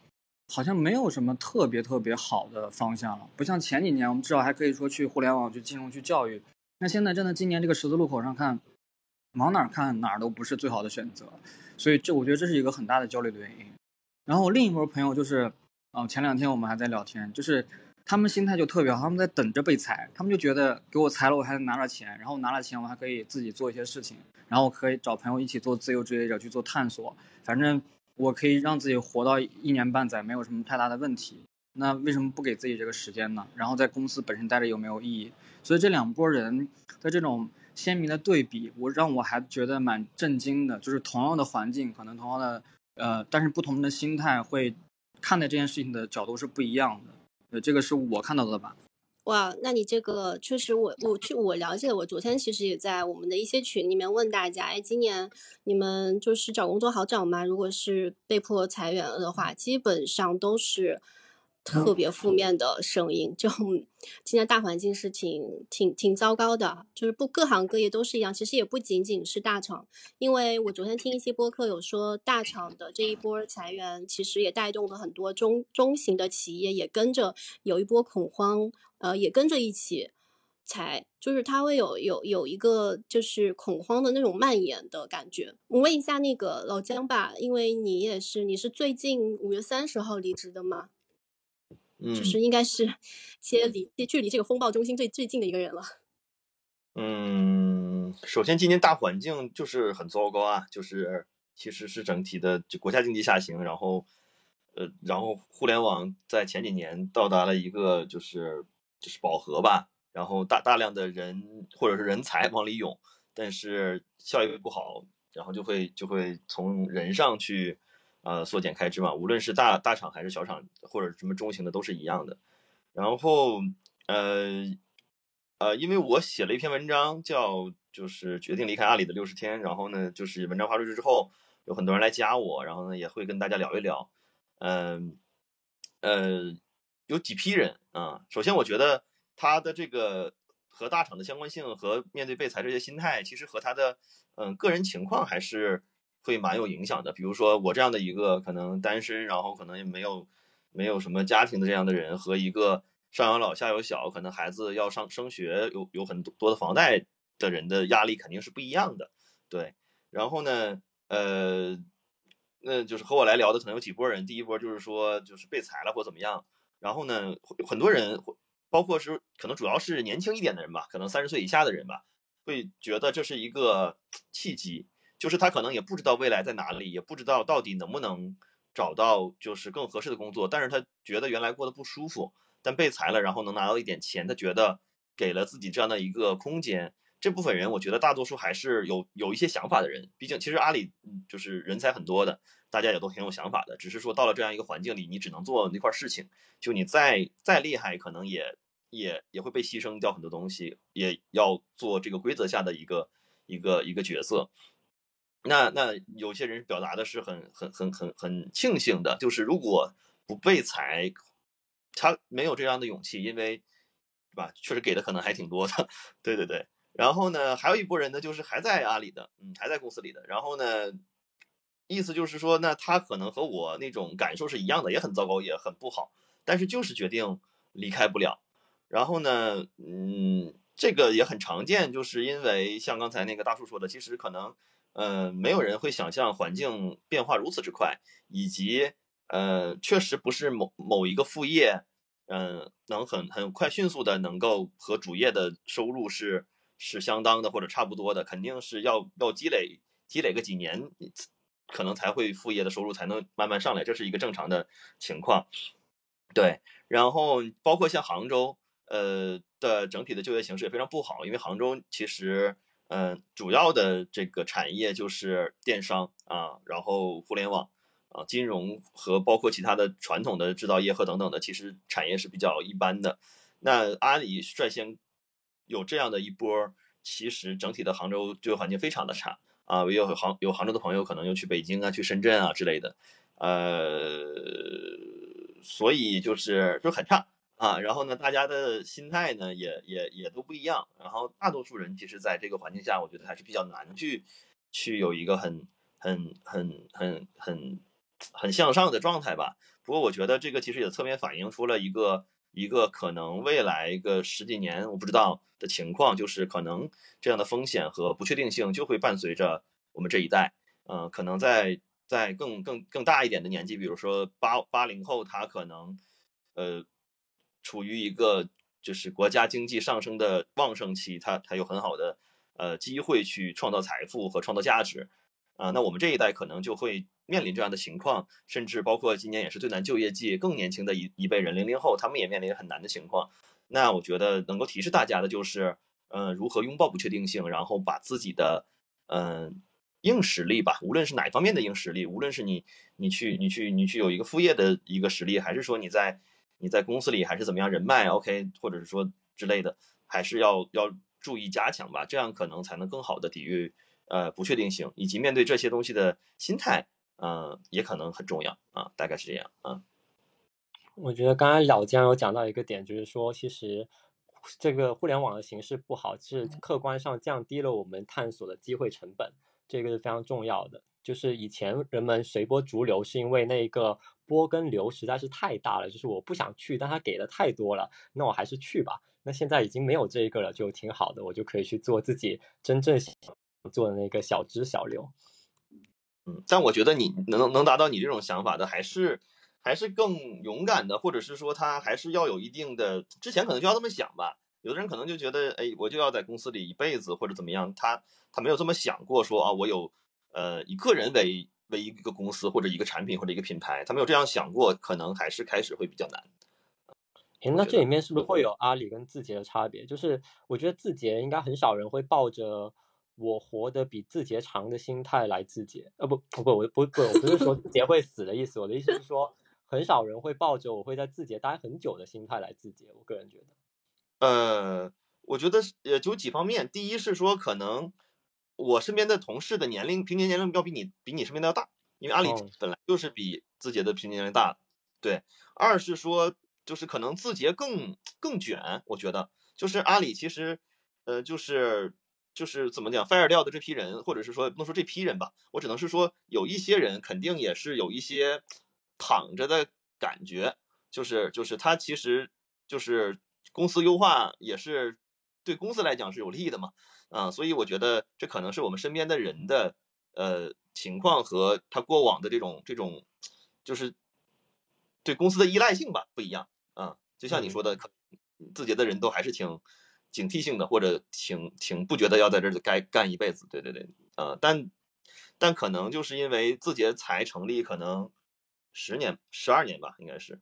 好像没有什么特别特别好的方向了。不像前几年，我们至少还可以说去互联网、去金融、去教育。那现在真的今年这个十字路口上看，往哪儿看哪儿都不是最好的选择。所以这我觉得这是一个很大的焦虑的原因。然后另一波朋友就是，嗯，前两天我们还在聊天，就是他们心态就特别好，他们在等着被裁，他们就觉得给我裁了，我还能拿着钱，然后拿了钱我还可以自己做一些事情。然后可以找朋友一起做自由职业者去做探索，反正我可以让自己活到一年半载，没有什么太大的问题。那为什么不给自己这个时间呢？然后在公司本身待着有没有意义？所以这两拨人的这种鲜明的对比，我让我还觉得蛮震惊的。就是同样的环境，可能同样的呃，但是不同的心态会看待这件事情的角度是不一样的。呃，这个是我看到的吧。哇，那你这个确实，我我去我了解，我昨天其实也在我们的一些群里面问大家，哎，今年你们就是找工作好找吗？如果是被迫裁员了的话，基本上都是。特别负面的声音，就今天大环境是挺挺挺糟糕的，就是不各行各业都是一样。其实也不仅仅是大厂，因为我昨天听一些播客有说，大厂的这一波裁员，其实也带动了很多中中型的企业也跟着有一波恐慌，呃，也跟着一起裁，就是它会有有有一个就是恐慌的那种蔓延的感觉。我问一下那个老姜吧，因为你也是你是最近五月三十号离职的吗？就是应该是接离距离这个风暴中心最最近的一个人了。嗯，首先今年大环境就是很糟糕啊，就是其实是整体的就国家经济下行，然后呃，然后互联网在前几年到达了一个就是就是饱和吧，然后大大量的人或者是人才往里涌，但是效益不好，然后就会就会从人上去。呃，缩减开支嘛，无论是大大厂还是小厂，或者什么中型的，都是一样的。然后呃呃，因为我写了一篇文章，叫就是决定离开阿里的六十天，然后呢，就是文章发出去之后，有很多人来加我，然后呢，也会跟大家聊一聊。嗯呃，有几批人啊。首先，我觉得他的这个和大厂的相关性和面对被裁这些心态，其实和他的嗯个人情况还是会蛮有影响的。比如说我这样的一个可能单身，然后可能也没有没有什么家庭的这样的人，和一个上有老下有小，可能孩子要上升学，有有很多的房贷的人的压力肯定是不一样的。对，然后呢，呃。那就是和我来聊的可能有几波人，第一波就是说就是被裁了或怎么样，然后呢，很多人，包括是可能主要是年轻一点的人吧，可能三十岁以下的人吧，会觉得这是一个 契机，就是他可能也不知道未来在哪里，也不知道到底能不能找到就是更合适的工作，但是他觉得原来过得不舒服，但被裁了，然后能拿到一点钱，他觉得给了自己这样的一个空间。这部分人，我觉得大多数还是有有一些想法的人。毕竟，其实阿里就是人才很多的，大家也都挺有想法的。只是说到了这样一个环境里，你只能做那块事情。就你再再厉害，可能也也也会被牺牲掉很多东西，也要做这个规则下的一个一个一个角色。那那有些人表达的是很很很很很庆幸的，就是如果不被裁，他没有这样的勇气，因为，对吧？确实给的可能还挺多的。对对对。然后呢，还有一波人呢，就是还在阿里的，嗯，还在公司里的。然后呢，意思就是说，那他可能和我那种感受是一样的，也很糟糕，也很不好，但是就是决定离开不了。然后呢，嗯，这个也很常见，就是因为像刚才那个大叔说的，其实可能，嗯，没有人会想象环境变化如此之快，以及，呃，确实不是某某一个副业，嗯，能很很快迅速的能够和主业的收入是。是相当的或者差不多的，肯定是要要积累积累个几年，可能才会副业的收入才能慢慢上来，这是一个正常的情况。对，然后包括像杭州，呃的整体的就业形势也非常不好，因为杭州其实，嗯，主要的这个产业就是电商啊，然后互联网啊，金融和包括其他的传统的制造业和等等的，其实产业是比较一般的。那阿里率先。有这样的一波，其实整体的杭州就业环境非常的差啊。也有杭有杭州的朋友可能又去北京啊、去深圳啊之类的，呃，所以就是就很差啊。然后呢，大家的心态呢也也也都不一样。然后大多数人其实在这个环境下，我觉得还是比较难去去有一个很很很很很很向上的状态吧。不过我觉得这个其实也侧面反映出了一个。一个可能未来一个十几年我不知道的情况，就是可能这样的风险和不确定性就会伴随着我们这一代。嗯，可能在在更更更大一点的年纪，比如说八八零后，他可能呃处于一个就是国家经济上升的旺盛期，他他有很好的呃机会去创造财富和创造价值。啊，那我们这一代可能就会面临这样的情况，甚至包括今年也是最难就业季，更年轻的一一辈人，零零后，他们也面临很难的情况。那我觉得能够提示大家的就是，嗯，如何拥抱不确定性，然后把自己的，嗯，硬实力吧，无论是哪方面的硬实力，无论是你你去你去你去有一个副业的一个实力，还是说你在你在公司里还是怎么样人脉，OK，或者是说之类的，还是要要注意加强吧，这样可能才能更好的抵御。呃，不确定性以及面对这些东西的心态，呃，也可能很重要啊，大概是这样啊。我觉得刚刚老姜有讲到一个点，就是说，其实这个互联网的形式不好，是客观上降低了我们探索的机会成本，这个是非常重要的。就是以前人们随波逐流，是因为那个波跟流实在是太大了，就是我不想去，但他给的太多了，那我还是去吧。那现在已经没有这一个了，就挺好的，我就可以去做自己真正想。做的那个小支小流，嗯，但我觉得你能能达到你这种想法的，还是还是更勇敢的，或者是说他还是要有一定的，之前可能就要这么想吧。有的人可能就觉得，哎，我就要在公司里一辈子或者怎么样，他他没有这么想过，说啊，我有呃以个人为为一个公司或者一个产品或者一个品牌，他没有这样想过，可能还是开始会比较难。哎，那这里面是不是会有阿里跟字节的差别？就是我觉得字节应该很少人会抱着。我活得比字节长的心态来字节，呃不不不，我不不我不是说字节会死的意思，我的意思是说，很少人会抱着我会在字节待很久的心态来字节。我个人觉得，呃，我觉得呃有几方面，第一是说可能我身边的同事的年龄平均年龄要比你比你身边的要大，因为阿里本来就是比字节的平均年龄大，对。二是说就是可能字节更更卷，我觉得就是阿里其实呃就是就是怎么讲 fire 掉的这批人，或者是说不能说这批人吧，我只能是说有一些人肯定也是有一些躺着的感觉，就是就是他其实就是。公司优化也是对公司来讲是有利的嘛，啊，所以我觉得这可能是我们身边的人的呃情况和他过往的这种这种就是对公司的依赖性吧不一样啊，就像你说的，字节的人都还是挺警惕性的，或者挺挺不觉得要在这儿该干一辈子，对对对，啊，但但可能就是因为字节才成立可能十年十二年吧，应该是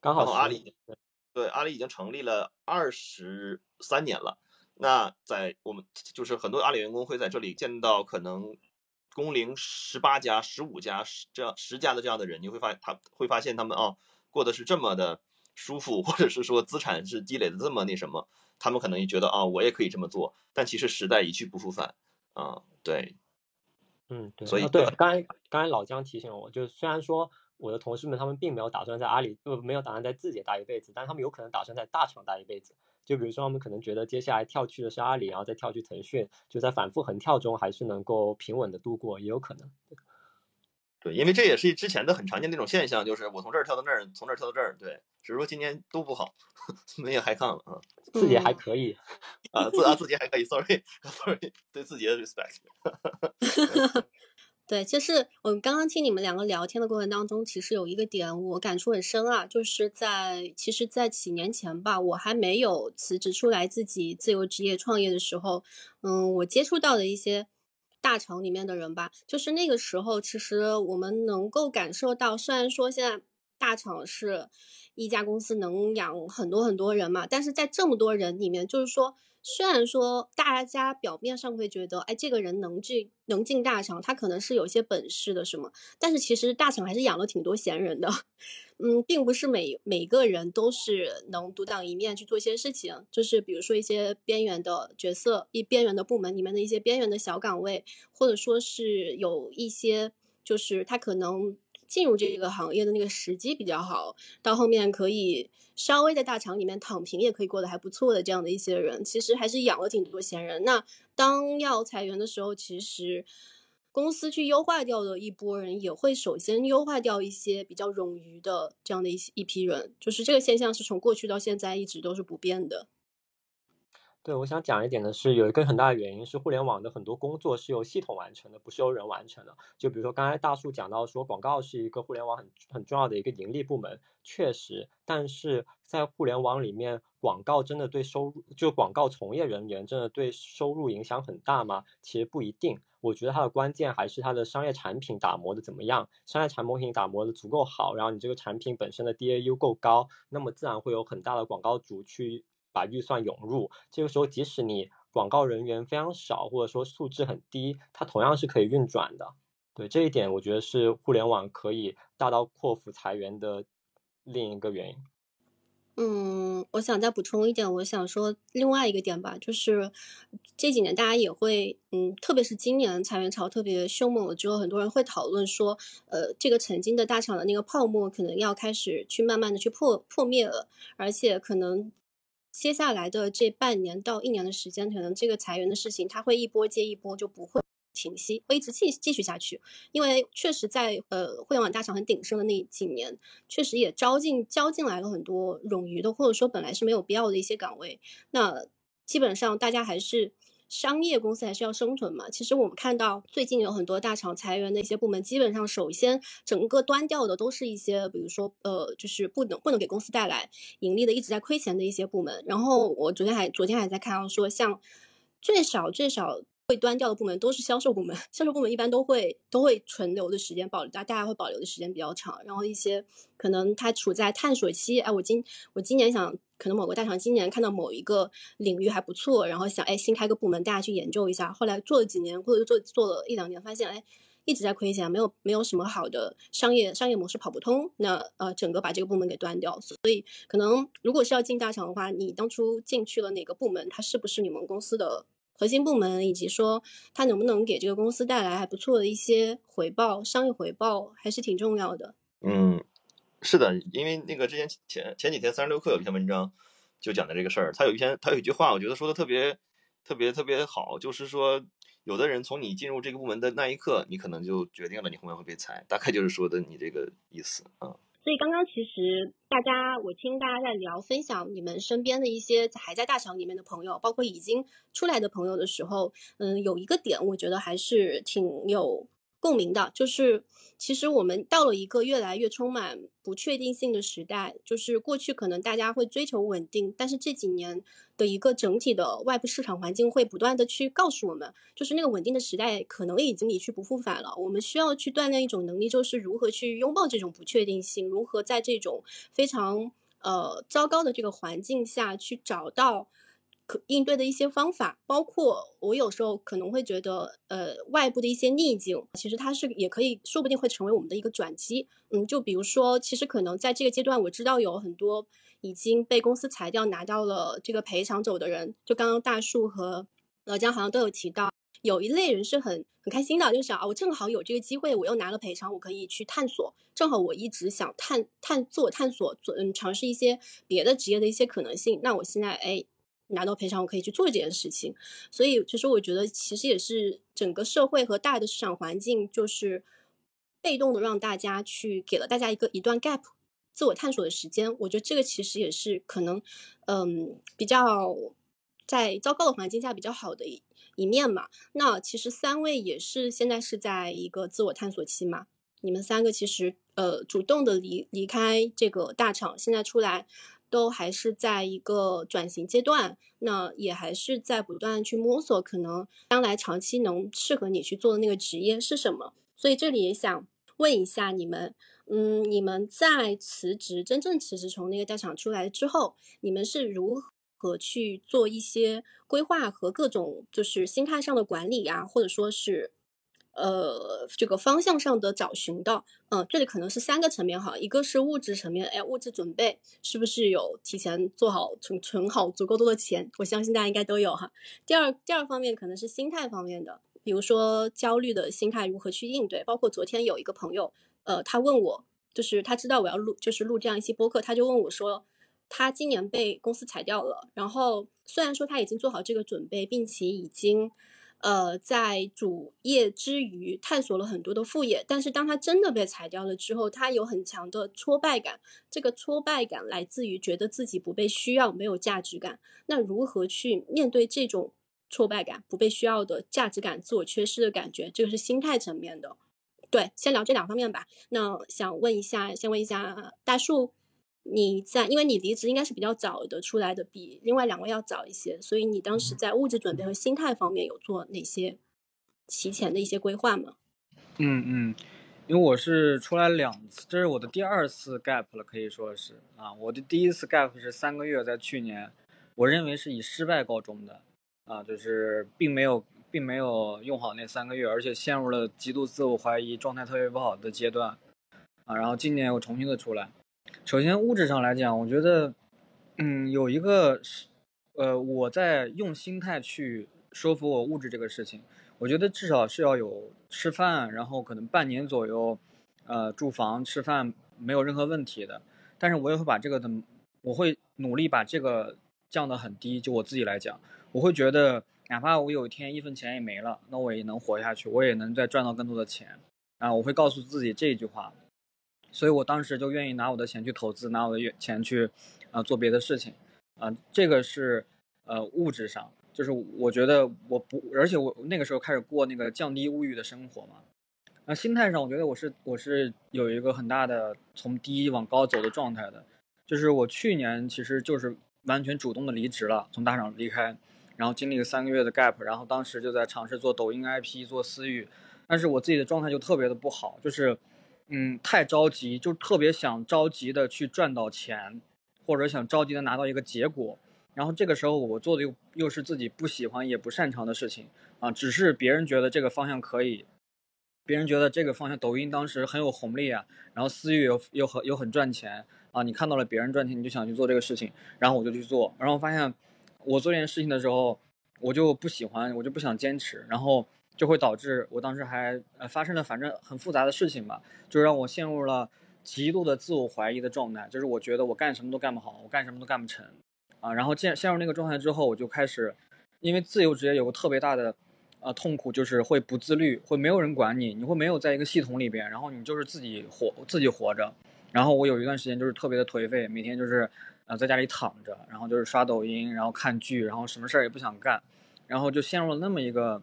刚好阿里。对，阿里已经成立了二十三年了。那在我们就是很多阿里员工会在这里见到可能工龄十八家、十五家这样十家的这样的人，你会发他会发现他们哦过的是这么的舒服，或者是说资产是积累的这么那什么，他们可能也觉得啊我也可以这么做。但其实时代一去不复返啊，对，嗯，对，所以对，刚才刚才老姜提醒了我，就虽然说。我的同事们，他们并没有打算在阿里，呃，没有打算在字节待一辈子，但他们有可能打算在大厂待一辈子。就比如说，我们可能觉得接下来跳去的是阿里，然后再跳去腾讯，就在反复横跳中，还是能够平稳的度过，也有可能。对，因为这也是之前的很常见的一种现象，就是我从这儿跳到那儿，从这儿跳到这儿，对，只是说今年都不好，没有嗨抗了啊。字节还可以啊，字啊字节还可以，sorry，sorry，对字节的 respect。对，就是我刚刚听你们两个聊天的过程当中，其实有一个点我感触很深啊，就是在其实，在几年前吧，我还没有辞职出来自己自由职业创业的时候，嗯，我接触到的一些大厂里面的人吧，就是那个时候，其实我们能够感受到，虽然说现在大厂是一家公司能养很多很多人嘛，但是在这么多人里面，就是说。虽然说大家表面上会觉得，哎，这个人能进能进大厂，他可能是有些本事的什么，但是其实大厂还是养了挺多闲人的，嗯，并不是每每个人都是能独当一面去做一些事情，就是比如说一些边缘的角色，一边缘的部门里面的一些边缘的小岗位，或者说是有一些，就是他可能。进入这个行业的那个时机比较好，到后面可以稍微在大厂里面躺平，也可以过得还不错的这样的一些人，其实还是养了挺多闲人。那当要裁员的时候，其实公司去优化掉的一波人，也会首先优化掉一些比较冗余的这样的一一批人，就是这个现象是从过去到现在一直都是不变的。对，我想讲一点的是，有一个很大的原因是互联网的很多工作是由系统完成的，不是由人完成的。就比如说刚才大树讲到说，广告是一个互联网很很重要的一个盈利部门，确实，但是在互联网里面，广告真的对收入，就广告从业人员真的对收入影响很大吗？其实不一定。我觉得它的关键还是它的商业产品打磨的怎么样，商业产模型打磨的足够好，然后你这个产品本身的 DAU 够高，那么自然会有很大的广告主去。把预算涌入，这个时候即使你广告人员非常少，或者说素质很低，它同样是可以运转的。对这一点，我觉得是互联网可以大刀阔斧裁员的另一个原因。嗯，我想再补充一点，我想说另外一个点吧，就是这几年大家也会，嗯，特别是今年裁员潮特别凶猛了之后，很多人会讨论说，呃，这个曾经的大厂的那个泡沫可能要开始去慢慢的去破破灭了，而且可能。接下来的这半年到一年的时间，可能这个裁员的事情，它会一波接一波，就不会停息，会一直继继续下去。因为确实在呃互联网大厂很鼎盛的那几年，确实也招进招进来了很多冗余的，或者说本来是没有必要的一些岗位。那基本上大家还是。商业公司还是要生存嘛？其实我们看到最近有很多大厂裁员的一些部门，基本上首先整个端掉的都是一些，比如说呃，就是不能不能给公司带来盈利的，一直在亏钱的一些部门。然后我昨天还昨天还在看到说，像最少最少。会端掉的部门都是销售部门，销售部门一般都会都会存留的时间保大大家会保留的时间比较长。然后一些可能它处在探索期，哎，我今我今年想，可能某个大厂今年看到某一个领域还不错，然后想哎新开个部门，大家去研究一下。后来做了几年或者做做了一两年，发现哎一直在亏钱，没有没有什么好的商业商业模式跑不通，那呃整个把这个部门给端掉。所以可能如果是要进大厂的话，你当初进去了哪个部门，它是不是你们公司的核心部门，以及说它能不能给这个公司带来还不错的一些回报，商业回报还是挺重要的。嗯，是的，因为那个之前前前几天三十六氪有一篇文章就讲的这个事儿，他有一篇他有一句话，我觉得说的特别特别特别好，就是说。有的人从你进入这个部门的那一刻，你可能就决定了你后面会被裁，大概就是说的你这个意思啊。所以刚刚其实大家，我听大家在聊分享你们身边的一些还在大厂里面的朋友，包括已经出来的朋友的时候，嗯，有一个点我觉得还是挺有。共鸣的，就是其实我们到了一个越来越充满不确定性的时代。就是过去可能大家会追求稳定，但是这几年的一个整体的外部市场环境会不断的去告诉我们，就是那个稳定的时代可能已经一去不复返了。我们需要去锻炼一种能力，就是如何去拥抱这种不确定性，如何在这种非常呃糟糕的这个环境下去找到。可应对的一些方法，包括我有时候可能会觉得，呃，外部的一些逆境，其实它是也可以说不定会成为我们的一个转机。嗯，就比如说，其实可能在这个阶段，我知道有很多已经被公司裁掉拿到了这个赔偿走的人，就刚刚大树和老姜好像都有提到，有一类人是很很开心的，就想啊，我正好有这个机会，我又拿了赔偿，我可以去探索。正好我一直想探探自我探索，做嗯尝试一些别的职业的一些可能性。那我现在哎。拿到赔偿，我可以去做这件事情。所以，其实我觉得，其实也是整个社会和大的市场环境，就是被动的让大家去给了大家一个一段 gap，自我探索的时间。我觉得这个其实也是可能，嗯，比较在糟糕的环境下比较好的一一面嘛。那其实三位也是现在是在一个自我探索期嘛。你们三个其实呃主动的离离开这个大厂，现在出来。都还是在一个转型阶段，那也还是在不断去摸索，可能将来长期能适合你去做的那个职业是什么。所以这里也想问一下你们，嗯，你们在辞职，真正辞职从那个大厂出来之后，你们是如何去做一些规划和各种就是心态上的管理啊，或者说是？呃，这个方向上的找寻的，嗯，这里可能是三个层面哈，一个是物质层面，哎，物质准备是不是有提前做好存存好足够多的钱？我相信大家应该都有哈。第二，第二方面可能是心态方面的，比如说焦虑的心态如何去应对。包括昨天有一个朋友，呃，他问我，就是他知道我要录，就是录这样一期播客，他就问我说，他今年被公司裁掉了，然后虽然说他已经做好这个准备，并且已经。呃，在主业之余探索了很多的副业，但是当他真的被裁掉了之后，他有很强的挫败感。这个挫败感来自于觉得自己不被需要，没有价值感。那如何去面对这种挫败感、不被需要的价值感、自我缺失的感觉？这个是心态层面的。对，先聊这两方面吧。那想问一下，先问一下大树。你在，因为你离职应该是比较早的出来的，比另外两位要早一些，所以你当时在物质准备和心态方面有做哪些提前的一些规划吗？嗯嗯，因为我是出来两次，这是我的第二次 gap 了，可以说是啊，我的第一次 gap 是三个月，在去年，我认为是以失败告终的，啊，就是并没有并没有用好那三个月，而且陷入了极度自我怀疑、状态特别不好的阶段，啊，然后今年我重新的出来。首先，物质上来讲，我觉得，嗯，有一个是，呃，我在用心态去说服我物质这个事情。我觉得至少是要有吃饭，然后可能半年左右，呃，住房吃饭没有任何问题的。但是我也会把这个的，我会努力把这个降得很低。就我自己来讲，我会觉得，哪怕我有一天一分钱也没了，那我也能活下去，我也能再赚到更多的钱。啊，我会告诉自己这一句话。所以我当时就愿意拿我的钱去投资，拿我的钱去，啊做别的事情，啊这个是，呃物质上，就是我觉得我不，而且我那个时候开始过那个降低物欲的生活嘛，那心态上我觉得我是我是有一个很大的从低往高走的状态的，就是我去年其实就是完全主动的离职了，从大厂离开，然后经历了三个月的 gap，然后当时就在尝试做抖音 IP 做私域，但是我自己的状态就特别的不好，就是。嗯，太着急，就特别想着急的去赚到钱，或者想着急的拿到一个结果。然后这个时候我做的又又是自己不喜欢也不擅长的事情啊，只是别人觉得这个方向可以，别人觉得这个方向抖音当时很有红利啊，然后私域又又很又很赚钱啊，你看到了别人赚钱，你就想去做这个事情，然后我就去做，然后发现我做这件事情的时候，我就不喜欢，我就不想坚持，然后就会导致我当时还呃发生了反正很复杂的事情吧，就让我陷入了极度的自我怀疑的状态，就是我觉得我干什么都干不好，我干什么都干不成，啊，然后陷陷入那个状态之后，我就开始，因为自由职业有个特别大的。呃，痛苦就是会不自律，会没有人管你，你会没有在一个系统里边，然后你就是自己活自己活着。然后我有一段时间就是特别的颓废，每天就是呃在家里躺着，然后就是刷抖音，然后看剧，然后什么事儿也不想干，然后就陷入了那么一个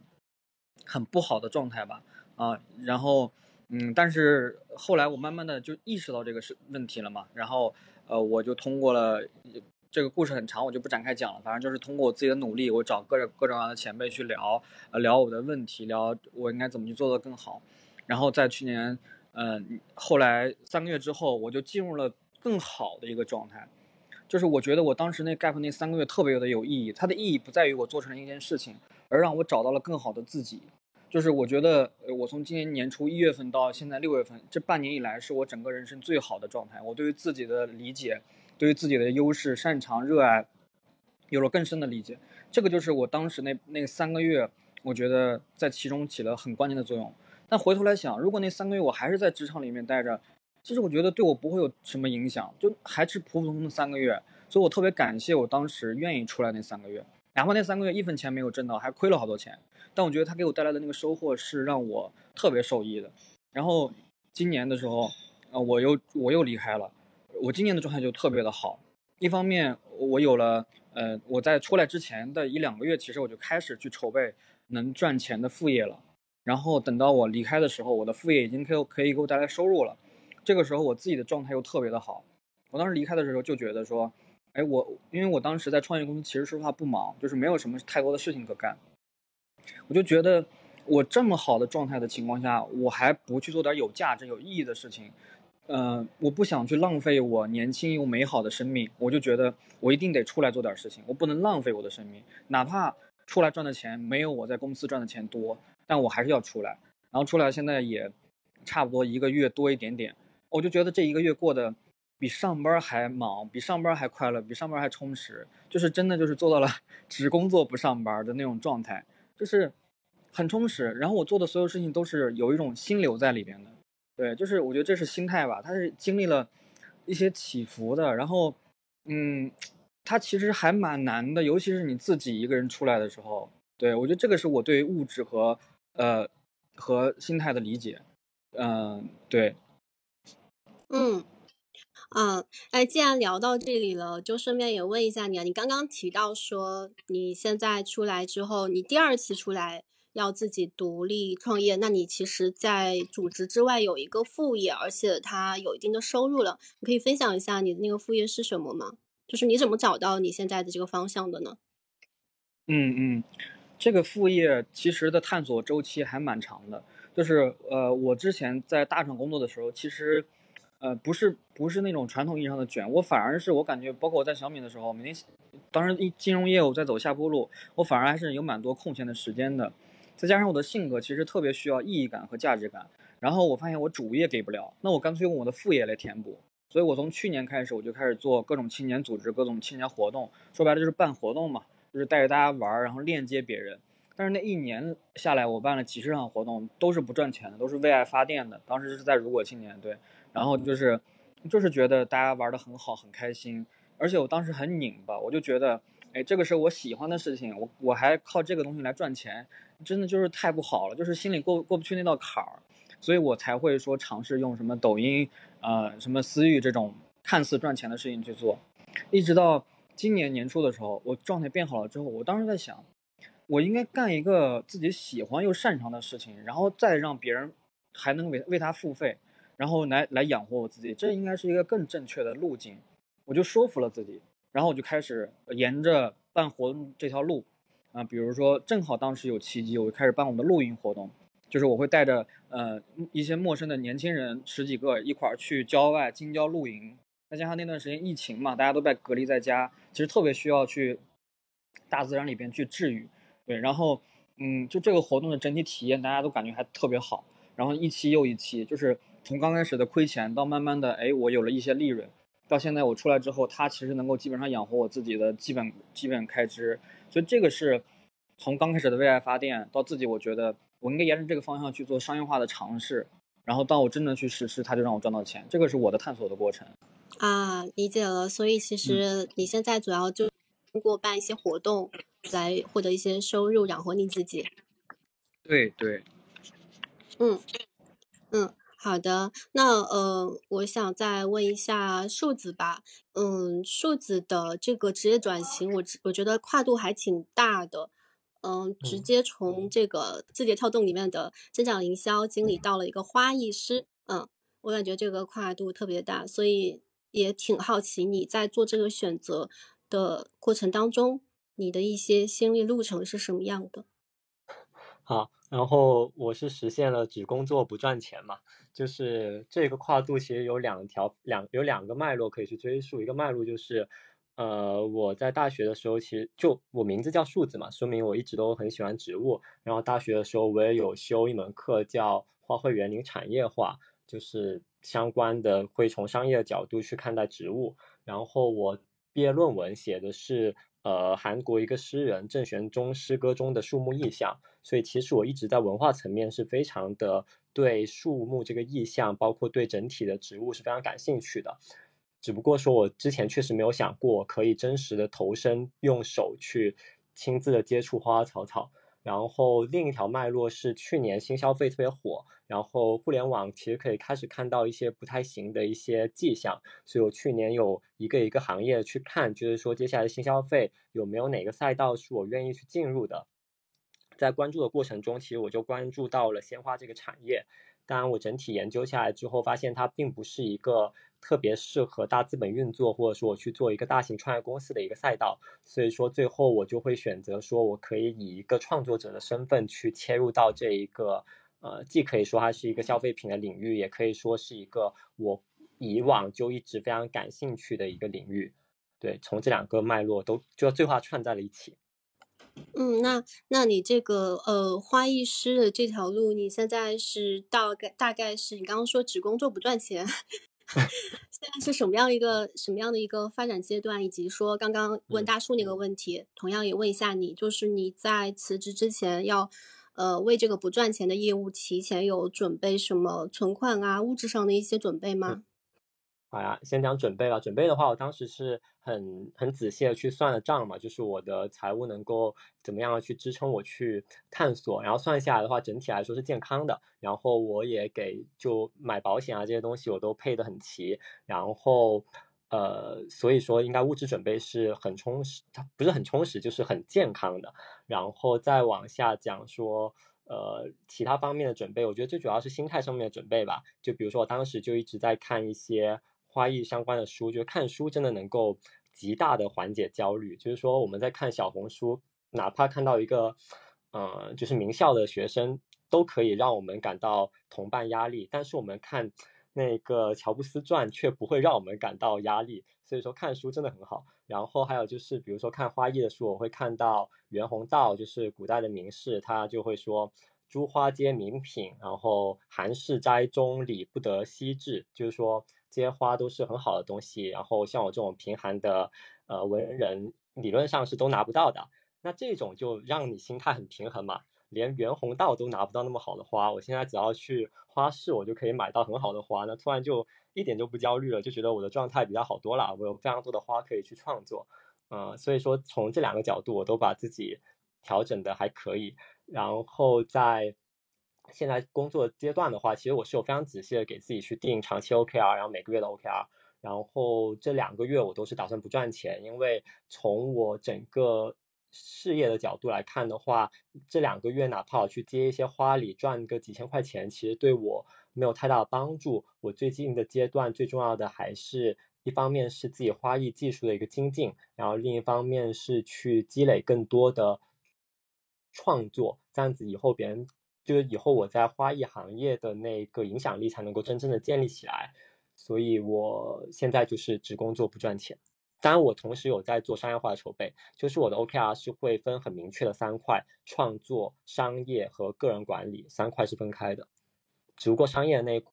很不好的状态吧。啊，然后嗯，但是后来我慢慢的就意识到这个是问题了嘛，然后呃我就通过了。这个故事很长，我就不展开讲了。反正就是通过我自己的努力，我找各种各种各样的前辈去聊，呃，聊我的问题，聊我应该怎么去做的更好。然后在去年，嗯，后来三个月之后，我就进入了更好的一个状态。就是我觉得我当时那 gap 那三个月特别的有意义。它的意义不在于我做成了一件事情，而让我找到了更好的自己。就是我觉得，我从今年年初一月份到现在六月份，这半年以来是我整个人生最好的状态。我对于自己的理解。对于自己的优势、擅长、热爱，有了更深的理解。这个就是我当时那那三个月，我觉得在其中起了很关键的作用。但回头来想，如果那三个月我还是在职场里面待着，其实我觉得对我不会有什么影响，就还是普普通通的三个月。所以我特别感谢我当时愿意出来那三个月，哪怕那三个月一分钱没有挣到，还亏了好多钱，但我觉得他给我带来的那个收获是让我特别受益的。然后今年的时候，啊，我又我又离开了。我今年的状态就特别的好，一方面我有了，呃，我在出来之前的一两个月，其实我就开始去筹备能赚钱的副业了。然后等到我离开的时候，我的副业已经可以可以给我带来收入了。这个时候我自己的状态又特别的好。我当时离开的时候就觉得说，哎，我因为我当时在创业公司，其实说实话不忙，就是没有什么太多的事情可干。我就觉得我这么好的状态的情况下，我还不去做点有价值、有意义的事情。嗯，我不想去浪费我年轻又美好的生命，我就觉得我一定得出来做点事情，我不能浪费我的生命，哪怕出来赚的钱没有我在公司赚的钱多，但我还是要出来。然后出来现在也差不多一个月多一点点，我就觉得这一个月过得比上班还忙，比上班还快乐，比上班还充实，就是真的就是做到了 只工作不上班的那种状态，就是很充实。然后我做的所有事情都是有一种心流在里边的。对，就是我觉得这是心态吧，它是经历了一些起伏的，然后，嗯，它其实还蛮难的，尤其是你自己一个人出来的时候。对我觉得这个是我对物质和呃和心态的理解。嗯，对。嗯，嗯，哎，既然聊到这里了，就顺便也问一下你啊，你刚刚提到说你现在出来之后，你第二次出来。要自己独立创业，那你其实，在主职之外有一个副业，而且它有一定的收入了。你可以分享一下你的那个副业是什么吗？就是你怎么找到你现在的这个方向的呢？嗯嗯，这个副业其实的探索周期还蛮长的。就是呃，我之前在大厂工作的时候，其实呃不是不是那种传统意义上的卷，我反而是我感觉，包括我在小米的时候，每天当时一金融业务在走下坡路，我反而还是有蛮多空闲的时间的。再加上我的性格其实特别需要意义感和价值感，然后我发现我主业给不了，那我干脆用我的副业来填补。所以我从去年开始我就开始做各种青年组织、各种青年活动，说白了就是办活动嘛，就是带着大家玩，然后链接别人。但是那一年下来，我办了几十场活动，都是不赚钱的，都是为爱发电的。当时是在如果青年对，然后就是就是觉得大家玩的很好，很开心，而且我当时很拧巴，我就觉得。哎，这个是我喜欢的事情，我我还靠这个东西来赚钱，真的就是太不好了，就是心里过过不去那道坎儿，所以我才会说尝试用什么抖音，呃，什么私域这种看似赚钱的事情去做，一直到今年年初的时候，我状态变好了之后，我当时在想，我应该干一个自己喜欢又擅长的事情，然后再让别人还能为为他付费，然后来来养活我自己，这应该是一个更正确的路径，我就说服了自己。然后我就开始沿着办活动这条路，啊，比如说正好当时有契机，我就开始办我们的露营活动，就是我会带着呃一些陌生的年轻人十几个一块儿去郊外京郊露营，再加上那段时间疫情嘛，大家都在隔离在家，其实特别需要去大自然里边去治愈，对，然后嗯，就这个活动的整体体验大家都感觉还特别好，然后一期又一期，就是从刚开始的亏钱到慢慢的，哎，我有了一些利润，到现在我出来之后，它其实能够基本上养活我自己的基本基本开支，所以这个是从刚开始的为爱发电到自己，我觉得我应该沿着这个方向去做商业化的尝试，然后当我真的去实施，它就让我赚到钱，这个是我的探索的过程。啊，理解了。所以其实你现在主要就通过办一些活动来获得一些收入，养活你自己。对对，嗯嗯，好的。那呃，我想再问一下数字吧。嗯，数字的这个职业转型，我我觉得跨度还挺大的。嗯，直接从这个字节跳动里面的增长营销经理到了一个花艺师。嗯，我感觉这个跨度特别大，所以。也挺好奇你在做这个选择的过程当中，你的一些心理路程是什么样的？好，然后我是实现了只工作不赚钱嘛，就是这个跨度其实有两条两有两个脉络可以去追溯，一个脉络就是，呃，我在大学的时候其实就我名字叫数字嘛，说明我一直都很喜欢植物，然后大学的时候我也有修一门课叫花卉园林产业化，就是。相关的会从商业的角度去看待植物，然后我毕业论文写的是呃韩国一个诗人郑玄宗诗歌中的树木意象，所以其实我一直在文化层面是非常的对树木这个意象，包括对整体的植物是非常感兴趣的，只不过说我之前确实没有想过可以真实的投身用手去亲自的接触花花草草。然后另一条脉络是去年新消费特别火，然后互联网其实可以开始看到一些不太行的一些迹象，所以我去年有一个一个行业去看，就是说接下来新消费有没有哪个赛道是我愿意去进入的。在关注的过程中，其实我就关注到了鲜花这个产业。当然，我整体研究下来之后，发现它并不是一个特别适合大资本运作，或者说我去做一个大型创业公司的一个赛道。所以说，最后我就会选择说，我可以以一个创作者的身份去切入到这一个，呃，既可以说它是一个消费品的领域，也可以说是一个我以往就一直非常感兴趣的一个领域。对，从这两个脉络都就最后串在了一起。嗯，那那你这个呃花艺师的这条路，你现在是大概大概是你刚刚说只工作不赚钱，现在是什么样一个什么样的一个发展阶段？以及说刚刚问大树那个问题，同样也问一下你，就是你在辞职之前要呃为这个不赚钱的业务提前有准备什么存款啊物质上的一些准备吗？好呀，先讲准备吧。准备的话，我当时是很很仔细的去算了账嘛，就是我的财务能够怎么样去支撑我去探索。然后算下来的话，整体来说是健康的。然后我也给就买保险啊这些东西我都配的很齐。然后呃，所以说应该物质准备是很充实，它不是很充实，就是很健康的。然后再往下讲说，呃，其他方面的准备，我觉得最主要是心态上面的准备吧。就比如说我当时就一直在看一些。花艺相关的书，就是看书真的能够极大的缓解焦虑。就是说，我们在看小红书，哪怕看到一个，呃，就是名校的学生，都可以让我们感到同伴压力。但是我们看那个乔布斯传，却不会让我们感到压力。所以说，看书真的很好。然后还有就是，比如说看花艺的书，我会看到袁宏道，就是古代的名士，他就会说：“诸花皆名品，然后寒士斋中礼不得稀质。”就是说。这些花都是很好的东西，然后像我这种贫寒的呃文人，理论上是都拿不到的。那这种就让你心态很平衡嘛，连袁宏道都拿不到那么好的花，我现在只要去花市，我就可以买到很好的花，那突然就一点就不焦虑了，就觉得我的状态比较好多了。我有非常多的花可以去创作，嗯，所以说从这两个角度，我都把自己调整的还可以，然后在。现在工作阶段的话，其实我是有非常仔细的给自己去定长期 OKR，然后每个月的 OKR，然后这两个月我都是打算不赚钱，因为从我整个事业的角度来看的话，这两个月哪怕我去接一些花礼赚个几千块钱，其实对我没有太大的帮助。我最近的阶段最重要的还是一方面是自己花艺技术的一个精进，然后另一方面是去积累更多的创作，这样子以后别人。就是以后我在花艺行业的那个影响力才能够真正的建立起来，所以我现在就是只工作不赚钱。当然，我同时有在做商业化的筹备，就是我的 OKR 是会分很明确的三块：创作、商业和个人管理三块是分开的。只不过商业那一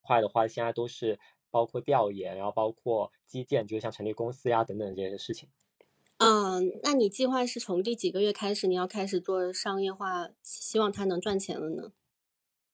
块的话，现在都是包括调研，然后包括基建，就是像成立公司呀等等这些事情。嗯，那你计划是从第几个月开始，你要开始做商业化，希望它能赚钱了呢？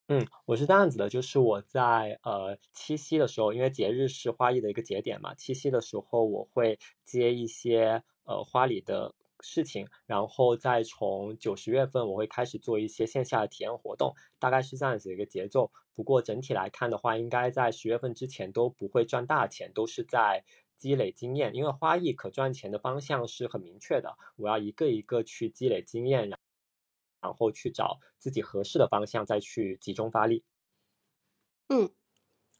嗯，我是这样子的，就是我在呃七夕的时候，因为节日是花艺的一个节点嘛，七夕的时候我会接一些呃花礼的事情，然后再从九十月份我会开始做一些线下的体验活动，大概是这样子一个节奏。不过整体来看的话，应该在十月份之前都不会赚大钱，都是在积累经验，因为花艺可赚钱的方向是很明确的，我要一个一个去积累经验。然后去找自己合适的方向，再去集中发力。嗯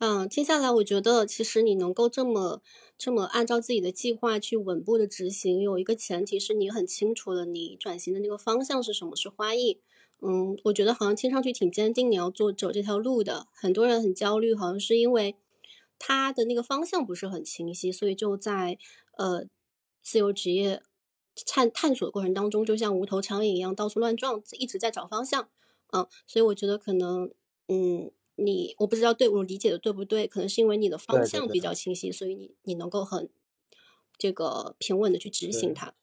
嗯，接下来我觉得，其实你能够这么这么按照自己的计划去稳步的执行，有一个前提是你很清楚的，你转型的那个方向是什么，是花艺。嗯，我觉得好像听上去挺坚定，你要做走这条路的。很多人很焦虑，好像是因为他的那个方向不是很清晰，所以就在呃自由职业。探探索的过程当中，就像无头苍蝇一样到处乱撞，一直在找方向。嗯，所以我觉得可能，嗯，你我不知道对我理解的对不对，可能是因为你的方向比较清晰，所以你你能够很这个平稳的去执行它。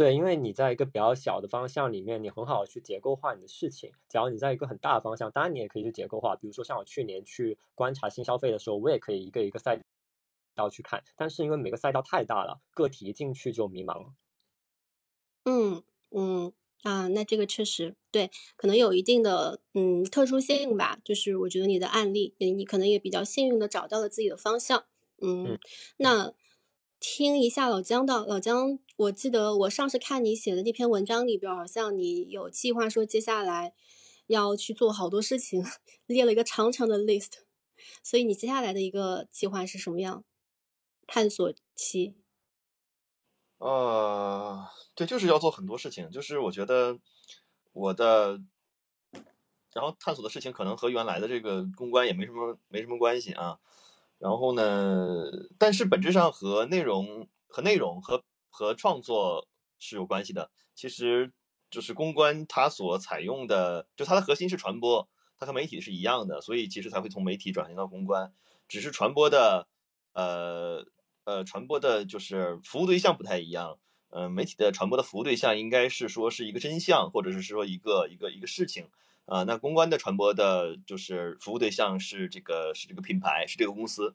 对，因为你在一个比较小的方向里面，你很好去结构化你的事情。假如你在一个很大的方向，当然你也可以去结构化。比如说像我去年去观察新消费的时候，我也可以一个一个赛。道去看，但是因为每个赛道太大了，个体一进去就迷茫了。嗯嗯啊，那这个确实对，可能有一定的嗯特殊性吧。就是我觉得你的案例，你可能也比较幸运的找到了自己的方向。嗯，那听一下老姜的，老姜，我记得我上次看你写的那篇文章里边，好像你有计划说接下来要去做好多事情，列了一个长长的 list。所以你接下来的一个计划是什么样？探索期，呃，对，就是要做很多事情。就是我觉得我的，然后探索的事情可能和原来的这个公关也没什么没什么关系啊。然后呢，但是本质上和内容和内容和和创作是有关系的。其实就是公关它所采用的，就它的核心是传播，它和媒体是一样的，所以其实才会从媒体转型到公关，只是传播的，呃。呃，传播的就是服务对象不太一样。呃，媒体的传播的服务对象应该是说是一个真相，或者是说一个一个一个事情。啊，那公关的传播的就是服务对象是这个是这个品牌，是这个公司。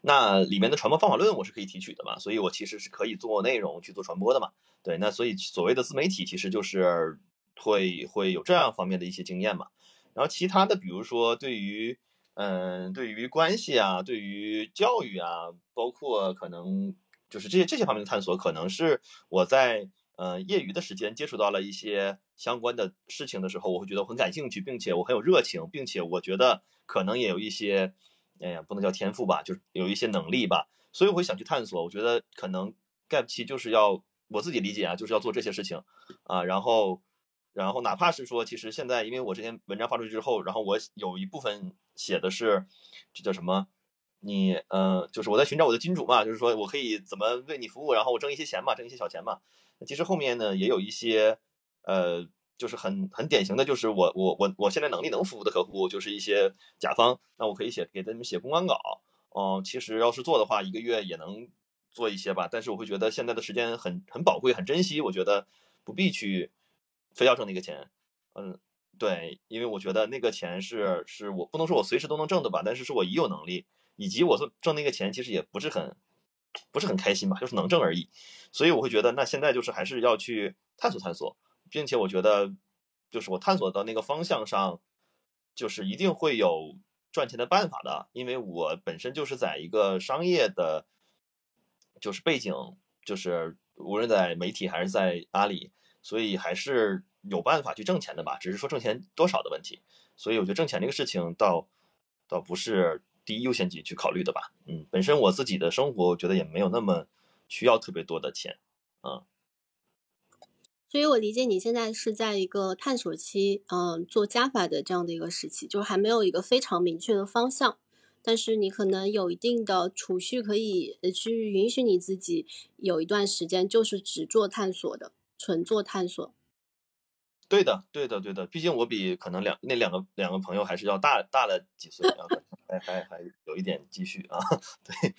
那里面的传播方法论我是可以提取的嘛，所以我其实是可以做内容去做传播的嘛。对，那所以所谓的自媒体其实就是会会有这样方面的一些经验嘛。然后其他的，比如说对于。嗯，对于关系啊，对于教育啊，包括可能就是这些这些方面的探索，可能是我在呃业余的时间接触到了一些相关的事情的时候，我会觉得很感兴趣，并且我很有热情，并且我觉得可能也有一些，哎呀，不能叫天赋吧，就是有一些能力吧，所以我会想去探索。我觉得可能 gap 期就是要我自己理解啊，就是要做这些事情啊，然后。然后哪怕是说，其实现在因为我这篇文章发出去之后，然后我有一部分写的是，这叫什么？你呃，就是我在寻找我的金主嘛，就是说我可以怎么为你服务，然后我挣一些钱嘛，挣一些小钱嘛。其实后面呢也有一些，呃，就是很很典型的就是我我我我现在能力能服务的客户，就是一些甲方，那我可以写给他们写公关稿。哦，其实要是做的话，一个月也能做一些吧。但是我会觉得现在的时间很很宝贵，很珍惜，我觉得不必去。非要挣那个钱，嗯，对，因为我觉得那个钱是是我不能说我随时都能挣的吧，但是是我已有能力，以及我挣挣那个钱其实也不是很不是很开心吧，就是能挣而已，所以我会觉得那现在就是还是要去探索探索，并且我觉得就是我探索到那个方向上，就是一定会有赚钱的办法的，因为我本身就是在一个商业的，就是背景，就是无论在媒体还是在阿里。所以还是有办法去挣钱的吧，只是说挣钱多少的问题。所以我觉得挣钱这个事情倒倒不是第一优先级去考虑的吧。嗯，本身我自己的生活我觉得也没有那么需要特别多的钱，嗯。所以我理解你现在是在一个探索期，嗯，做加法的这样的一个时期，就是还没有一个非常明确的方向，但是你可能有一定的储蓄，可以去允许你自己有一段时间就是只做探索的。纯做探索，对的，对的，对的。毕竟我比可能两那两个两个朋友还是要大大了几岁啊，还还还有一点积蓄啊。对，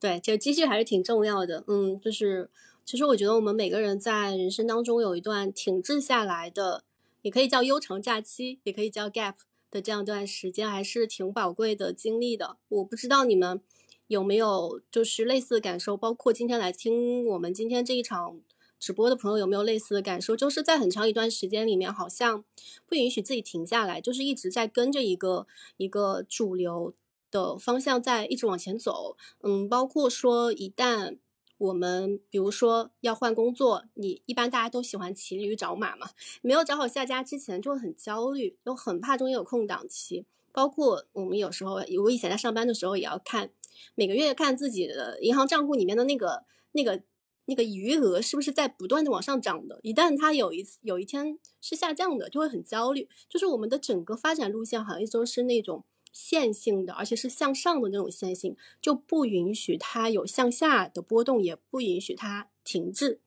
对，就积蓄还是挺重要的。嗯，就是其实我觉得我们每个人在人生当中有一段停滞下来的，也可以叫悠长假期，也可以叫 gap 的这样一段时间，还是挺宝贵的经历的。我不知道你们有没有就是类似的感受，包括今天来听我们今天这一场。直播的朋友有没有类似的感受？就是在很长一段时间里面，好像不允许自己停下来，就是一直在跟着一个一个主流的方向在一直往前走。嗯，包括说一旦我们比如说要换工作，你一般大家都喜欢骑驴找马嘛，没有找好下家之前就会很焦虑，又很怕中间有空档期。包括我们有时候，我以前在上班的时候也要看每个月看自己的银行账户里面的那个那个。那个余额是不是在不断的往上涨的？一旦它有一有一天是下降的，就会很焦虑。就是我们的整个发展路线好像一直都是那种线性的，而且是向上的那种线性，就不允许它有向下的波动，也不允许它停滞。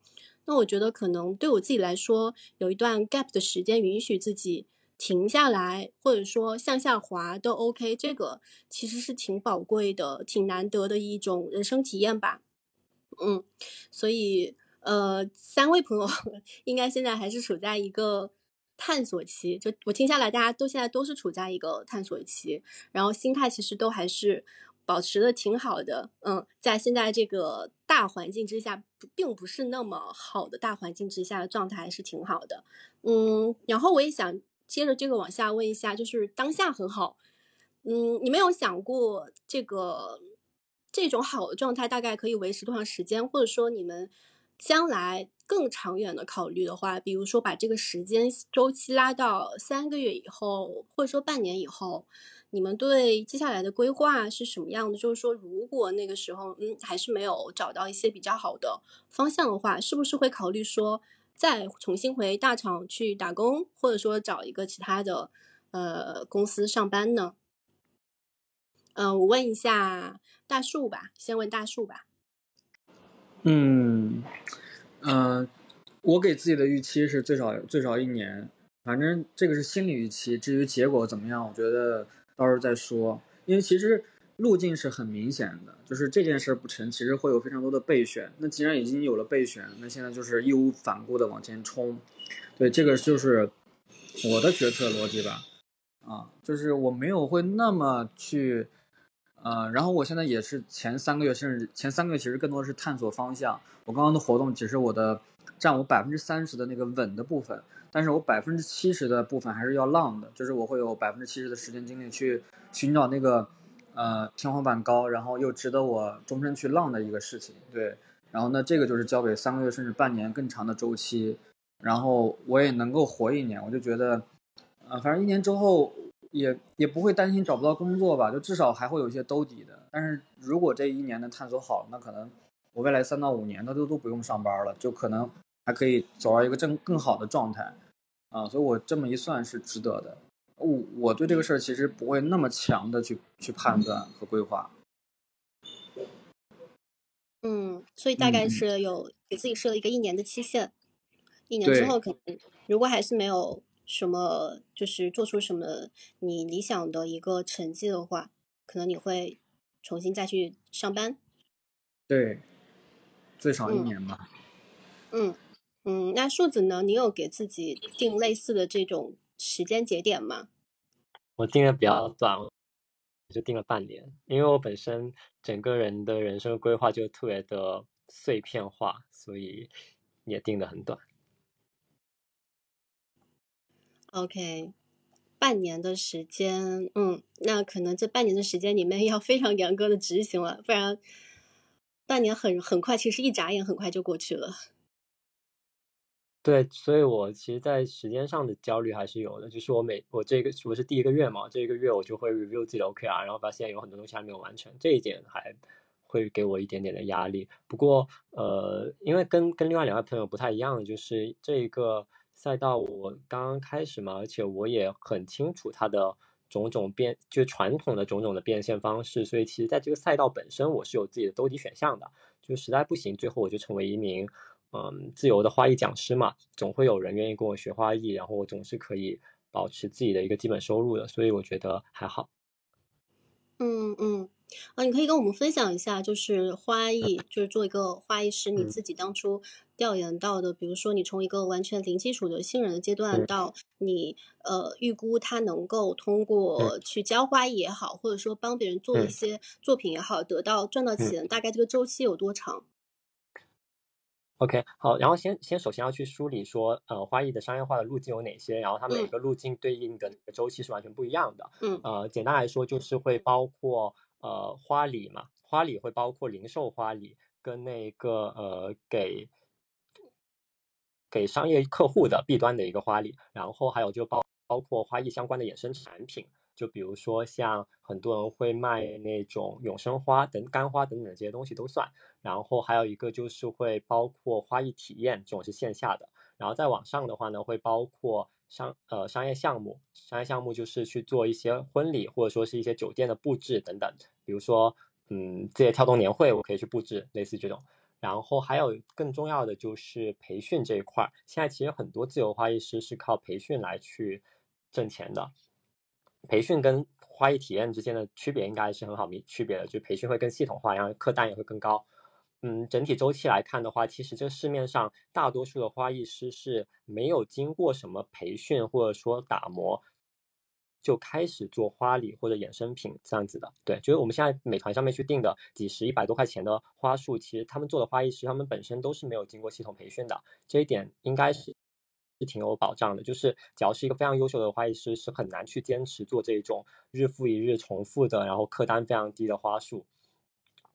那我觉得可能对我自己来说，有一段 gap 的时间，允许自己停下来，或者说向下滑都 OK。这个其实是挺宝贵的、挺难得的一种人生体验吧。嗯，所以呃，三位朋友 应该现在还是处在一个探索期。就我听下来，大家都现在都是处在一个探索期，然后心态其实都还是保持的挺好的。嗯，在现在这个大环境之下，并不是那么好的大环境之下的状态还是挺好的。嗯，然后我也想接着这个往下问一下，就是当下很好。嗯，你没有想过这个？这种好的状态大概可以维持多长时间？或者说你们将来更长远的考虑的话，比如说把这个时间周期拉到三个月以后，或者说半年以后，你们对接下来的规划是什么样的？就是说，如果那个时候嗯还是没有找到一些比较好的方向的话，是不是会考虑说再重新回大厂去打工，或者说找一个其他的呃公司上班呢？嗯，我问一下大树吧，先问大树吧。嗯，嗯，我给自己的预期是最少最少一年，反正这个是心理预期。至于结果怎么样，我觉得到时候再说。因为其实路径是很明显的，就是这件事不成，其实会有非常多的备选。那既然已经有了备选，那现在就是义无反顾的往前冲。对，这个就是我的决策逻辑吧。啊，就是我没有会那么去。呃，然后我现在也是前三个月，甚至前三个月其实更多的是探索方向。我刚刚的活动只是我的占我百分之三十的那个稳的部分，但是我百分之七十的部分还是要浪的，就是我会有百分之七十的时间精力去寻找那个呃天花板高，然后又值得我终身去浪的一个事情。对，然后那这个就是交给三个月甚至半年更长的周期，然后我也能够活一年，我就觉得，呃，反正一年之后。也也不会担心找不到工作吧，就至少还会有一些兜底的。但是如果这一年的探索好，那可能我未来三到五年的都都不用上班了，就可能还可以走到一个更更好的状态啊。所以我这么一算是值得的。我我对这个事儿其实不会那么强的去去判断和规划。嗯，所以大概是有给自己设了一个一年的期限，一年之后可能如果还是没有。什么就是做出什么你理想的一个成绩的话，可能你会重新再去上班。对，最少一年吧。嗯嗯，那数字呢？你有给自己定类似的这种时间节点吗？我定的比较短，就定了半年，因为我本身整个人的人生规划就特别的碎片化，所以也定的很短。OK，半年的时间，嗯，那可能这半年的时间里面要非常严格的执行了，不然半年很很快，其实一眨眼很快就过去了。对，所以我其实，在时间上的焦虑还是有的，就是我每我这个我是第一个月嘛，这一个月我就会 review 自己的 OKR，然后发现有很多东西还没有完成，这一点还会给我一点点的压力。不过，呃，因为跟跟另外两位朋友不太一样，就是这一个。赛道我刚刚开始嘛，而且我也很清楚它的种种变，就传统的种种的变现方式，所以其实在这个赛道本身，我是有自己的兜底选项的。就实在不行，最后我就成为一名嗯自由的花艺讲师嘛，总会有人愿意跟我学花艺，然后我总是可以保持自己的一个基本收入的，所以我觉得还好。嗯嗯，啊，你可以跟我们分享一下，就是花艺，就是做一个花艺师，你嗯。自己当初调研到的，比如说你从一个完全零基础的新人的阶段，嗯。到你呃预估他能够通过去教花艺也好，或者说帮别人做一嗯。些作品也好，得到赚到钱，大概这个周期有多长？OK，好，然后先先首先要去梳理说，呃，花艺的商业化的路径有哪些，然后它每嗯个路径对应的那个周期是完全不一样的。嗯呃，简单来说就是会包括呃花礼嘛，花礼会包括零售花礼跟那个呃给给商业客户的 B 端的一个花礼，然后还有就包包括花艺相关的衍生产品，就比如说像很多人会卖那种永生花等干花等等这些东西都算。然后还有一个就是会包括花艺体验，这种是线下的。然后再往上的话呢，会包括商呃商业项目，商业项目就是去做一些婚礼或者说是一些酒店的布置等等。比如说，嗯，字节跳动年会我可以去布置，类似这种。然后还有更重要的就是培训这一块儿，现在其实很多自由花艺师是靠培训来去挣钱的。培训跟花艺体验之间的区别应该是很好明区别的，就培训会更系统化，然后客单也会更高。嗯，整体周期来看的话，其实这市面上大多数的花艺师是没有经过什么培训或者说打磨，就开始做花礼或者衍生品这样子的。对，就是我们现在美团上面去订的几十、一百多块钱的花束，其实他们做的花艺师，他们本身都是没有经过系统培训的，这一点应该是是挺有保障的。就是只要是一个非常优秀的花艺师，是很难去坚持做这种日复一日重复的，然后客单非常低的花束。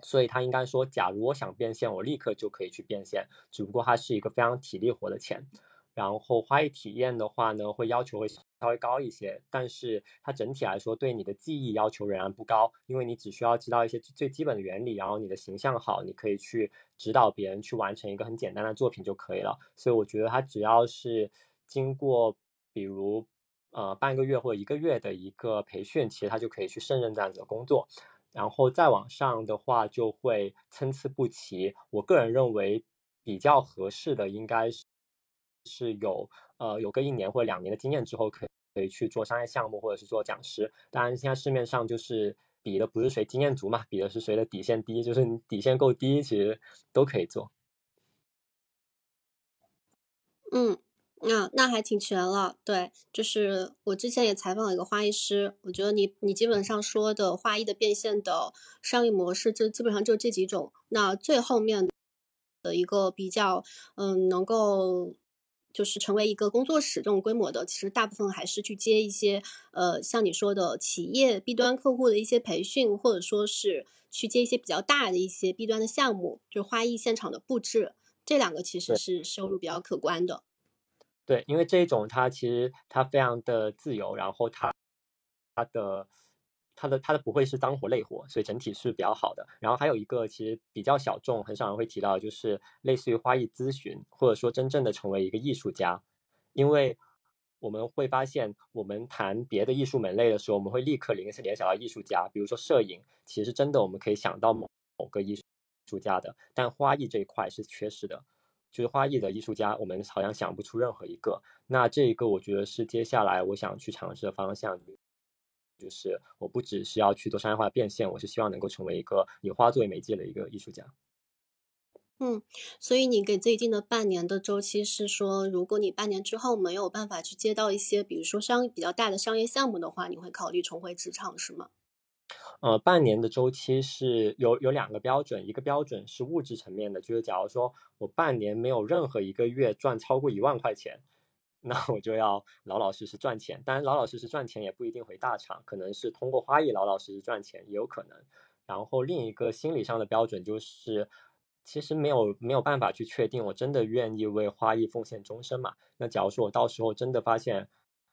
所以他应该说，假如我想变现，我立刻就可以去变现，只不过它是一个非常体力活的钱。然后花艺体验的话呢，会要求会稍微高一些，但是它整体来说对你的技艺要求仍然不高，因为你只需要知道一些最基本的原理，然后你的形象好，你可以去指导别人去完成一个很简单的作品就可以了。所以我觉得它只要是经过，比如呃半个月或者一个月的一个培训，其实他就可以去胜任这样子的工作。然后再往上的话，就会参差不齐。我个人认为比较合适的应该是是有呃有个一年或者两年的经验之后，可以可以去做商业项目或者是做讲师。当然，现在市面上就是比的不是谁经验足嘛，比的是谁的底线低，就是你底线够低，其实都可以做。嗯，那、那还挺全了。对，就是我之前也采访了一个花艺师，我觉得你你基本上说的花艺的变现的商业模式，就基本上就这几种。那最后面的一个比较，嗯，能够就是成为一个工作室这种规模的，其实大部分还是去接一些呃，像你说的企业 B 端客户的一些培训，或者说是去接一些比较大的一些 B 端的项目，就是花艺现场的布置，这两个其实是收入比较可观的。对，因为这一种它其实它非常的自由，然后它它的它的它的不会是脏活累活，所以整体是比较好的。然后还有一个其实比较小众，很少人会提到，就是类似于花艺咨询，或者说真正的成为一个艺术家，因为我们会发现，我们谈别的艺术门类的时候，我们会立刻联联想到艺术家，比如说摄影，其实真的我们可以想到某某个艺术家的，但花艺这一块是缺失的。就是花艺的艺术家，我们好像想不出任何一个。那这一个我觉得是接下来我想去尝试的方向，就是我不只是要去做商业化的变现，我是希望能够成为一个以花作为媒介的一个艺术家。嗯，所以你给自己定的半年的周期是说，如果你半年之后没有办法去接到一些，比如说商比较大的商业项目的话，你会考虑重回职场，是吗？呃，半年的周期是有有两个标准，一个标准是物质层面的，就是假如说我半年没有任何一个月赚超过一万块钱，那我就要老老实实赚钱。当然，老老实实赚钱也不一定回大厂，可能是通过花艺老老实实赚钱也有可能。然后另一个心理上的标准就是，其实没有没有办法去确定我真的愿意为花艺奉献终身嘛。那假如说我到时候真的发现，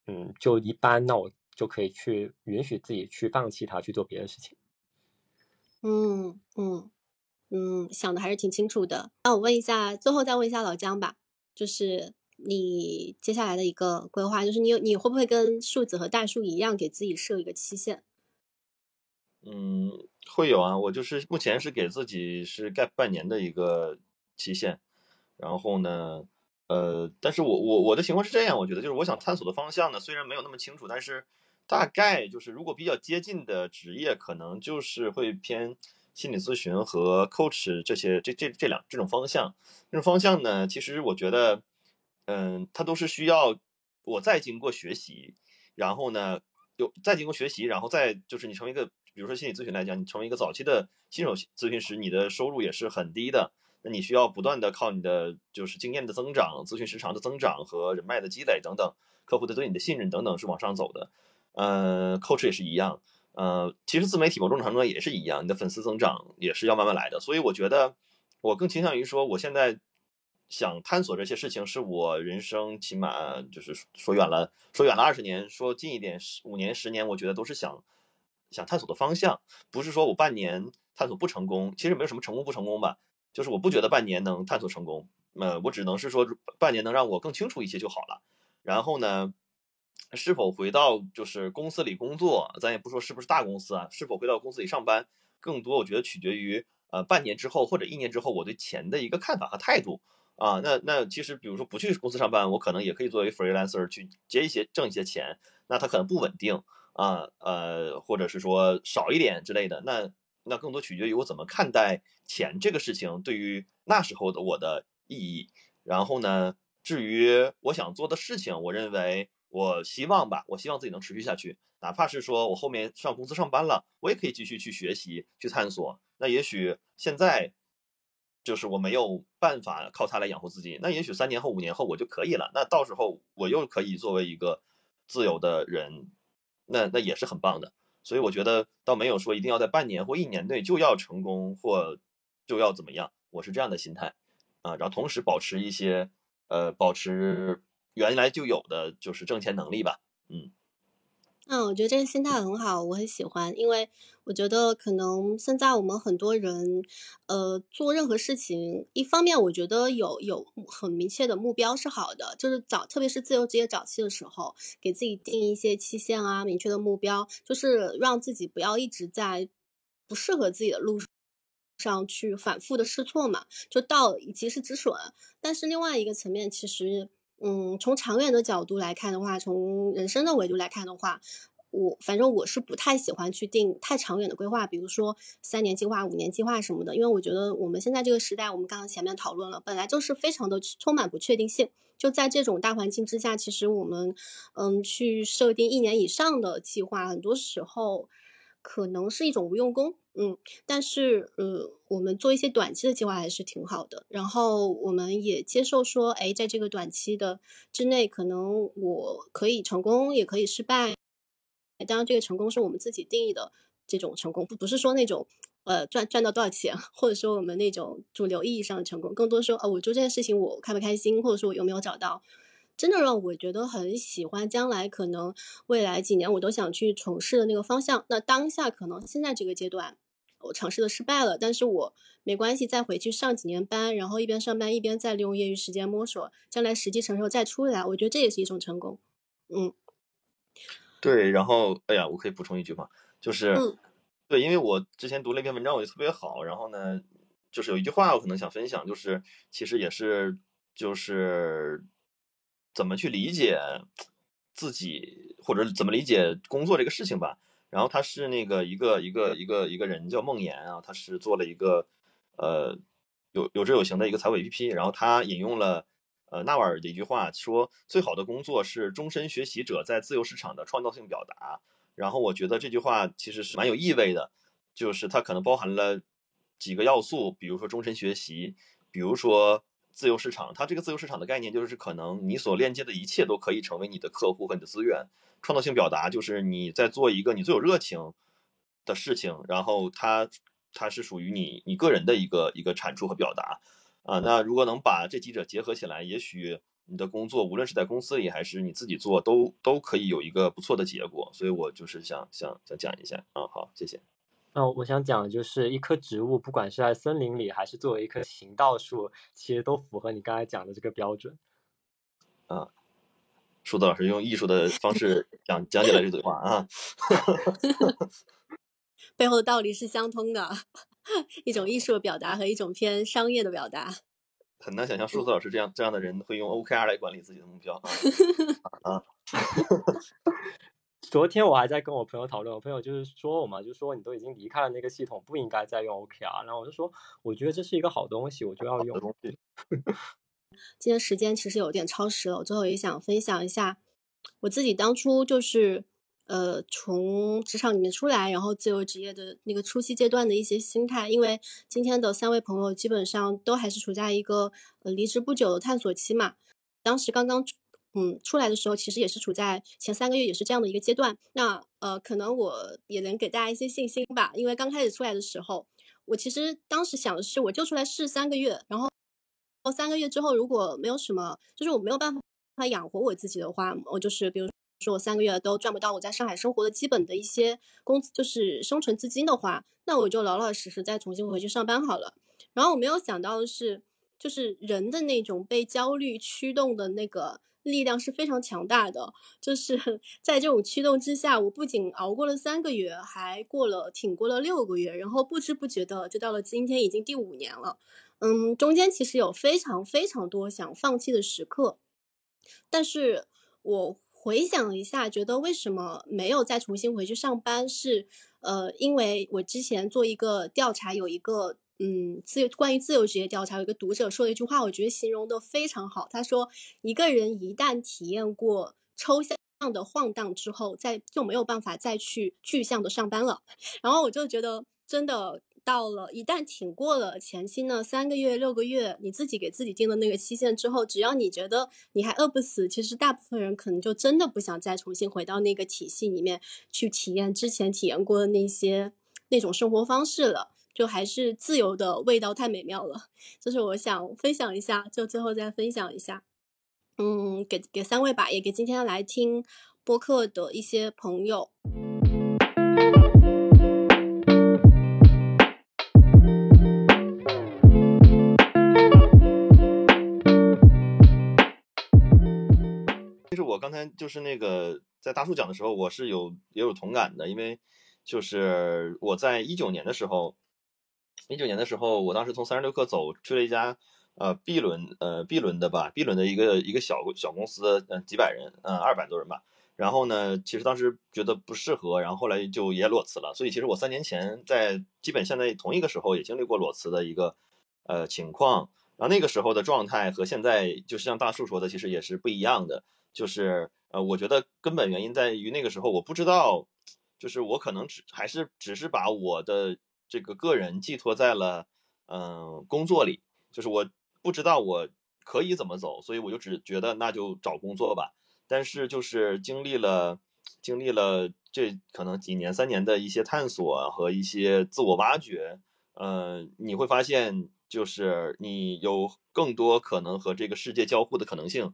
嗯，就一般，那我就可以去允许自己去放弃它，去做别的事情。嗯嗯嗯，想的还是挺清楚的。那我问一下，最后再问一下老姜吧，就是你接下来的一个规划，就是你有你会不会跟树子和大树一样，给自己设一个期限？嗯，会有啊，我就是目前是给自己是盖半年的一个期限，然后呢，呃，但是我我我的情况是这样，我觉得就是我想探索的方向呢，虽然没有那么清楚，但是大概就是如果比较接近的职业，可能就是会偏心理咨询和 coach 这些这这这两这种方向。这种方向呢，其实我觉得，嗯，它都是需要我再经过学习，然后呢，有再经过学习，然后再就是你成为一个，比如说心理咨询来讲，你成为一个早期的新手咨询师，你的收入也是很低的。那你需要不断的靠你的就是经验的增长、咨询时长的增长和人脉的积累等等，客户的对你的信任等等是往上走的。呃，coach 也是一样。呃，其实自媒体某种程度上也是一样，你的粉丝增长也是要慢慢来的。所以我觉得我更倾向于说，我现在想探索这些事情，是我人生起码就是说远了，说远了二十年，说近一点十五年、十年，我觉得都是想想探索的方向。不是说我半年探索不成功，其实没有什么成功不成功吧。就是我不觉得半年能探索成功，呃，我只能是说半年能让我更清楚一些就好了。然后呢，是否回到就是公司里工作，咱也不说是不是大公司啊，是否回到公司里上班，更多我觉得取决于呃半年之后或者一年之后我对钱的一个看法和态度啊。那那其实比如说不去公司上班，我可能也可以作为 freelancer 去接一些挣一些钱，那它可能不稳定啊，呃，或者是说少一点之类的，那。那更多取决于我怎么看待钱这个事情对于那时候的我的意义。然后呢，至于我想做的事情，我认为我希望吧，我希望自己能持续下去。哪怕是说我后面上公司上班了，我也可以继续去学习、去探索。那也许现在就是我没有办法靠它来养活自己，那也许三年后、五年后我就可以了。那到时候我又可以作为一个自由的人，那那也是很棒的。所以我觉得倒没有说一定要在半年或一年内就要成功或就要怎么样，我是这样的心态啊，然后同时保持一些呃保持原来就有的就是挣钱能力吧，嗯。嗯，我觉得这个心态很好，我很喜欢，因为我觉得可能现在我们很多人，呃，做任何事情，一方面我觉得有有很明确的目标是好的，就是早，特别是自由职业早期的时候，给自己定一些期限啊，明确的目标，就是让自己不要一直在不适合自己的路上去反复的试错嘛，就到及时止损。但是另外一个层面，其实。嗯，从长远的角度来看的话，从人生的维度来看的话，我反正我是不太喜欢去定太长远的规划，比如说三年计划、五年计划什么的，因为我觉得我们现在这个时代，我们刚刚前面讨论了，本来就是非常的充满不确定性。就在这种大环境之下，其实我们嗯去设定一年以上的计划，很多时候可能是一种无用功。嗯，但是呃，我们做一些短期的计划还是挺好的。然后我们也接受说，哎，在这个短期的之内，可能我可以成功，也可以失败。当然，这个成功是我们自己定义的这种成功，不不是说那种呃赚赚到多少钱，或者说我们那种主流意义上的成功，更多说，呃，我做这件事情我开不开心，或者说我有没有找到。真的让我觉得很喜欢，将来可能未来几年我都想去从事的那个方向。那当下可能现在这个阶段我尝试的失败了，但是我没关系，再回去上几年班，然后一边上班一边再利用业余时间摸索，将来时机成熟再出来，我觉得这也是一种成功。嗯，对。然后，哎呀，我可以补充一句话，就是，对，因为我之前读了一篇文章，我觉得特别好。然后呢，就是有一句话我可能想分享，就是其实也是就是。怎么去理解自己，或者怎么理解工作这个事情吧？然后他是那个一个一个一个一个人叫梦岩啊，他是做了一个呃有有志有行的一个财务 APP，然后他引用了呃纳瓦尔的一句话，说最好的工作是终身学习者在自由市场的创造性表达。然后我觉得这句话其实是蛮有意味的，就是它可能包含了几个要素，比如说终身学习，比如说。自由市场，它这个自由市场的概念就是可能你所链接的一切都可以成为你的客户和你的资源。创造性表达就是你在做一个你最有热情的事情，然后它它是属于你你个人的一个一个产出和表达啊。那如果能把这几者结合起来，也许你的工作无论是在公司里还是你自己做，都都可以有一个不错的结果。所以我就是想想想讲一下啊。好，谢谢。那我想讲的就是，一棵植物，不管是在森林里，还是作为一棵行道树，其实都符合你刚才讲的这个标准。啊，树子老师用艺术的方式讲讲解了这句话啊，背后的道理是相通的，一种艺术的表达和一种偏商业的表达。很难想象数字老师这样这样的人会用 OKR 来管理自己的目标啊 啊！昨天我还在跟我朋友讨论，我朋友就是说我嘛，就说你都已经离开了那个系统，不应该再用 OKR。然后我就说，我觉得这是一个好东西，我就要用。今天时间其实有点超时了，我最后也想分享一下我自己当初就是呃从职场里面出来，然后自由职业的那个初期阶段的一些心态。因为今天的三位朋友基本上都还是处在一个呃离职不久的探索期嘛，当时刚刚。嗯，出来的时候其实也是处在前三个月，也是这样的一个阶段。那呃，可能我也能给大家一些信心吧，因为刚开始出来的时候，我其实当时想的是，我就出来试三个月，然后三个月之后如果没有什么，就是我没有办法养活我自己的话，我就是比如说我三个月都赚不到我在上海生活的基本的一些工资，就是生存资金的话，那我就老老实实再重新回去上班好了。然后我没有想到的是，就是人的那种被焦虑驱动的那个。力量是非常强大的，就是 在这种驱动之下，我不仅熬过了三个月，还过了挺过了六个月，然后不知不觉的就到了今天，已经第五年了。嗯，中间其实有非常非常多想放弃的时刻，但是我回想一下，觉得为什么没有再重新回去上班，是呃，因为我之前做一个调查，有一个。嗯，自由关于自由职业调查，有一个读者说了一句话，我觉得形容的非常好。他说，一个人一旦体验过抽象的晃荡之后，再就没有办法再去具象的上班了。然后我就觉得，真的到了一旦挺过了前期呢三个月、六个月，你自己给自己定的那个期限之后，只要你觉得你还饿不死，其实大部分人可能就真的不想再重新回到那个体系里面去体验之前体验过的那些那种生活方式了。就还是自由的味道太美妙了，这是我想分享一下，就最后再分享一下，嗯，给给三位吧，也给今天来听播客的一些朋友。其实我刚才就是那个在大叔讲的时候，我是有也有同感的，因为就是我在一九年的时候。一九年的时候，我当时从三十六氪走去了一家呃 B 轮呃 B 轮的吧，B 轮的一个一个小小公司，嗯几百人，嗯二百多人吧。然后呢，其实当时觉得不适合，然后后来就也裸辞了。所以其实我三年前在基本现在同一个时候也经历过裸辞的一个呃情况。然后那个时候的状态和现在就是像大树说的，其实也是不一样的。就是呃，我觉得根本原因在于那个时候我不知道，就是我可能只还是只是把我的。这个个人寄托在了，嗯，工作里，就是我不知道我可以怎么走，所以我就只觉得那就找工作吧。但是就是经历了经历了这可能几年三年的一些探索和一些自我挖掘，嗯，你会发现就是你有更多可能和这个世界交互的可能性，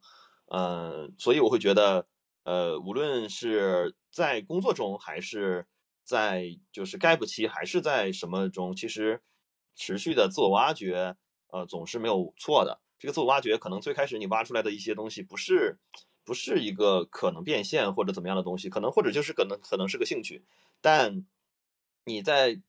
嗯，所以我会觉得，呃，无论是在工作中还是。在就是 gap 期还是在什么中，其实持续的自我挖掘，呃，总是没有错的。这个自我挖掘可能最开始你挖出来的一些东西，不是不是一个可能变现或者怎么样的东西，可能或者就是可能可能是个兴趣，但你在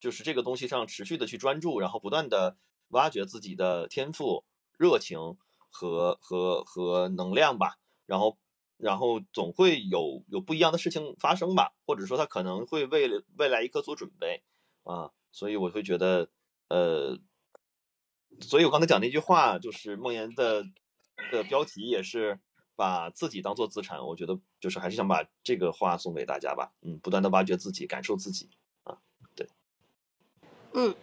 就是这个东西上持续的去专注，然后不断的挖掘自己的天赋、热情和和和能量吧，然后。然后总会有有不一样的事情发生吧，或者说他可能会为了未来一刻做准备啊，所以我会觉得，呃，所以我刚才讲那句话，就是梦妍的的标题也是把自己当做资产，我觉得就是还是想把这个话送给大家吧，嗯，不断的挖掘自己，感受自己啊，对，嗯。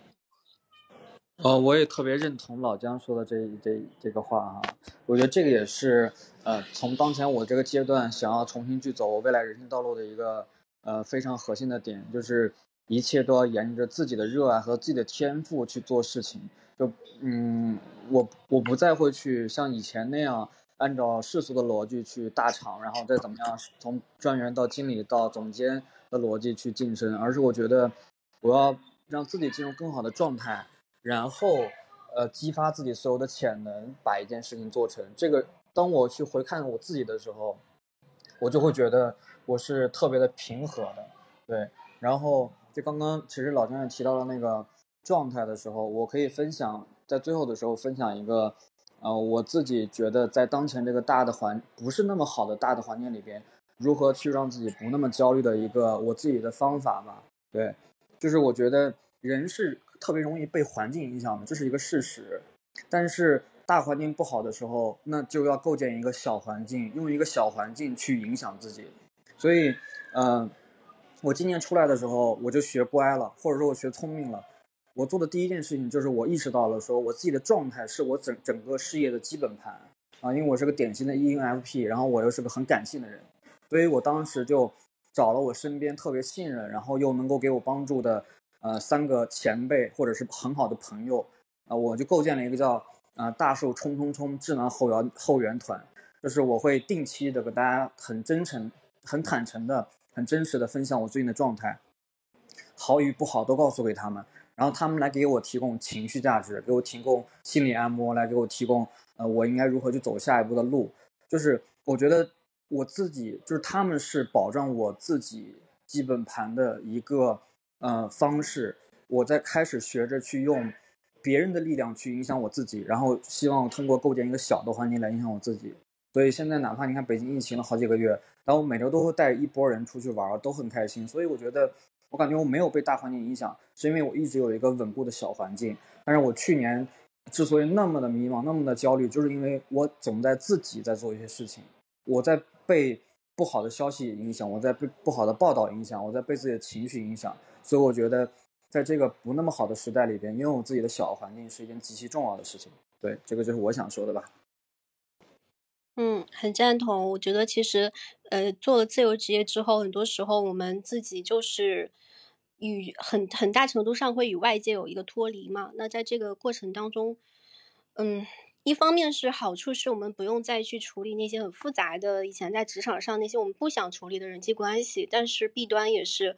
哦，我也特别认同老姜说的这这这个话啊，我觉得这个也是呃，从当前我这个阶段想要重新去走我未来人生道路的一个呃非常核心的点，就是一切都要沿着自己的热爱和自己的天赋去做事情。就嗯，我我不再会去像以前那样按照世俗的逻辑去大厂，然后再怎么样从专员到经理到总监的逻辑去晋升，而是我觉得我要让自己进入更好的状态。然后，呃，激发自己所有的潜能，把一件事情做成。这个，当我去回看我自己的时候，我就会觉得我是特别的平和的，对。然后，就刚刚其实老张也提到了那个状态的时候，我可以分享在最后的时候分享一个，呃，我自己觉得在当前这个大的环不是那么好的大的环境里边，如何去让自己不那么焦虑的一个我自己的方法吧。对，就是我觉得人是特别容易被环境影响的，这是一个事实。但是大环境不好的时候，那就要构建一个小环境，用一个小环境去影响自己。所以，嗯，我今年出来的时候，我就学乖了，或者说我学聪明了。我做的第一件事情就是我意识到了，说我自己的状态是我整整个事业的基本盘啊，因为我是个典型的 ENFP，然后我又是个很感性的人，所以我当时就找了我身边特别信任，然后又能够给我帮助的呃三个前辈或者是很好的朋友啊，我就构建了一个叫呃大树冲冲冲智能后援后援团，就是我会定期的跟大家很真诚、很坦诚的、很真实的分享我最近的状态，好与不好都告诉给他们。然后他们来给我提供情绪价值，给我提供心理按摩，来给我提供，呃，我应该如何去走下一步的路。就是我觉得我自己，就是他们是保障我自己基本盘的一个呃方式。我在开始学着去用别人的力量去影响我自己，然后希望通过构建一个小的环境来影响我自己。所以现在哪怕你看北京疫情了好几个月，然后我每周都会带一波人出去玩，都很开心。所以我觉得。我感觉我没有被大环境影响，是因为我一直有一个稳固的小环境。但是我去年之所以那么的迷茫，那么的焦虑，就是因为我总在自己在做一些事情，我在被不好的消息影响，我在被不好的报道影响，我在被自己的情绪影响。所以我觉得，在这个不那么好的时代里边，拥有自己的小环境是一件极其重要的事情。对，这个就是我想说的吧。嗯，很赞同。我觉得其实，呃，做了自由职业之后，很多时候我们自己就是。与很很大程度上会与外界有一个脱离嘛？那在这个过程当中，嗯，一方面是好处是我们不用再去处理那些很复杂的以前在职场上那些我们不想处理的人际关系，但是弊端也是，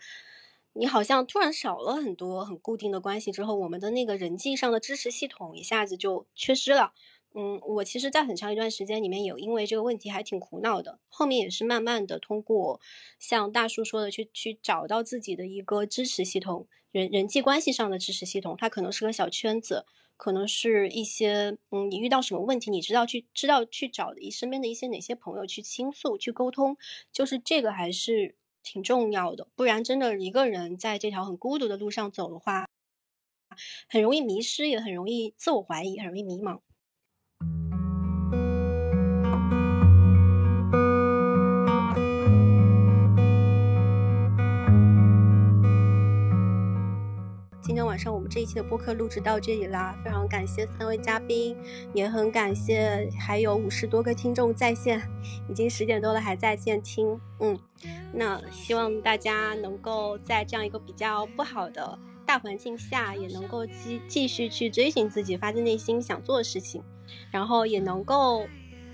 你好像突然少了很多很固定的关系之后，我们的那个人际上的支持系统一下子就缺失了。嗯，我其实，在很长一段时间里面，有因为这个问题还挺苦恼的。后面也是慢慢的通过像大叔说的，去去找到自己的一个支持系统，人人际关系上的支持系统。它可能是个小圈子，可能是一些嗯，你遇到什么问题，你知道去知道去找你身边的一些哪些朋友去倾诉、去沟通，就是这个还是挺重要的。不然，真的一个人在这条很孤独的路上走的话，很容易迷失，也很容易自我怀疑，很容易迷茫。上我们这一期的播客录制到这里啦，非常感谢三位嘉宾，也很感谢还有五十多个听众在线，已经十点多了还在线听，嗯，那希望大家能够在这样一个比较不好的大环境下，也能够继继续去追寻自己发自内心想做的事情，然后也能够，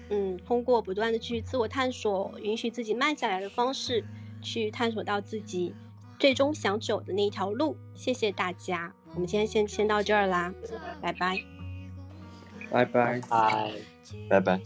嗯，通过不断的去自我探索，允许自己慢下来的方式，去探索到自己。最终想走的那一条路，谢谢大家，我们今天先先到这儿啦，拜拜，拜拜。拜拜。拜拜。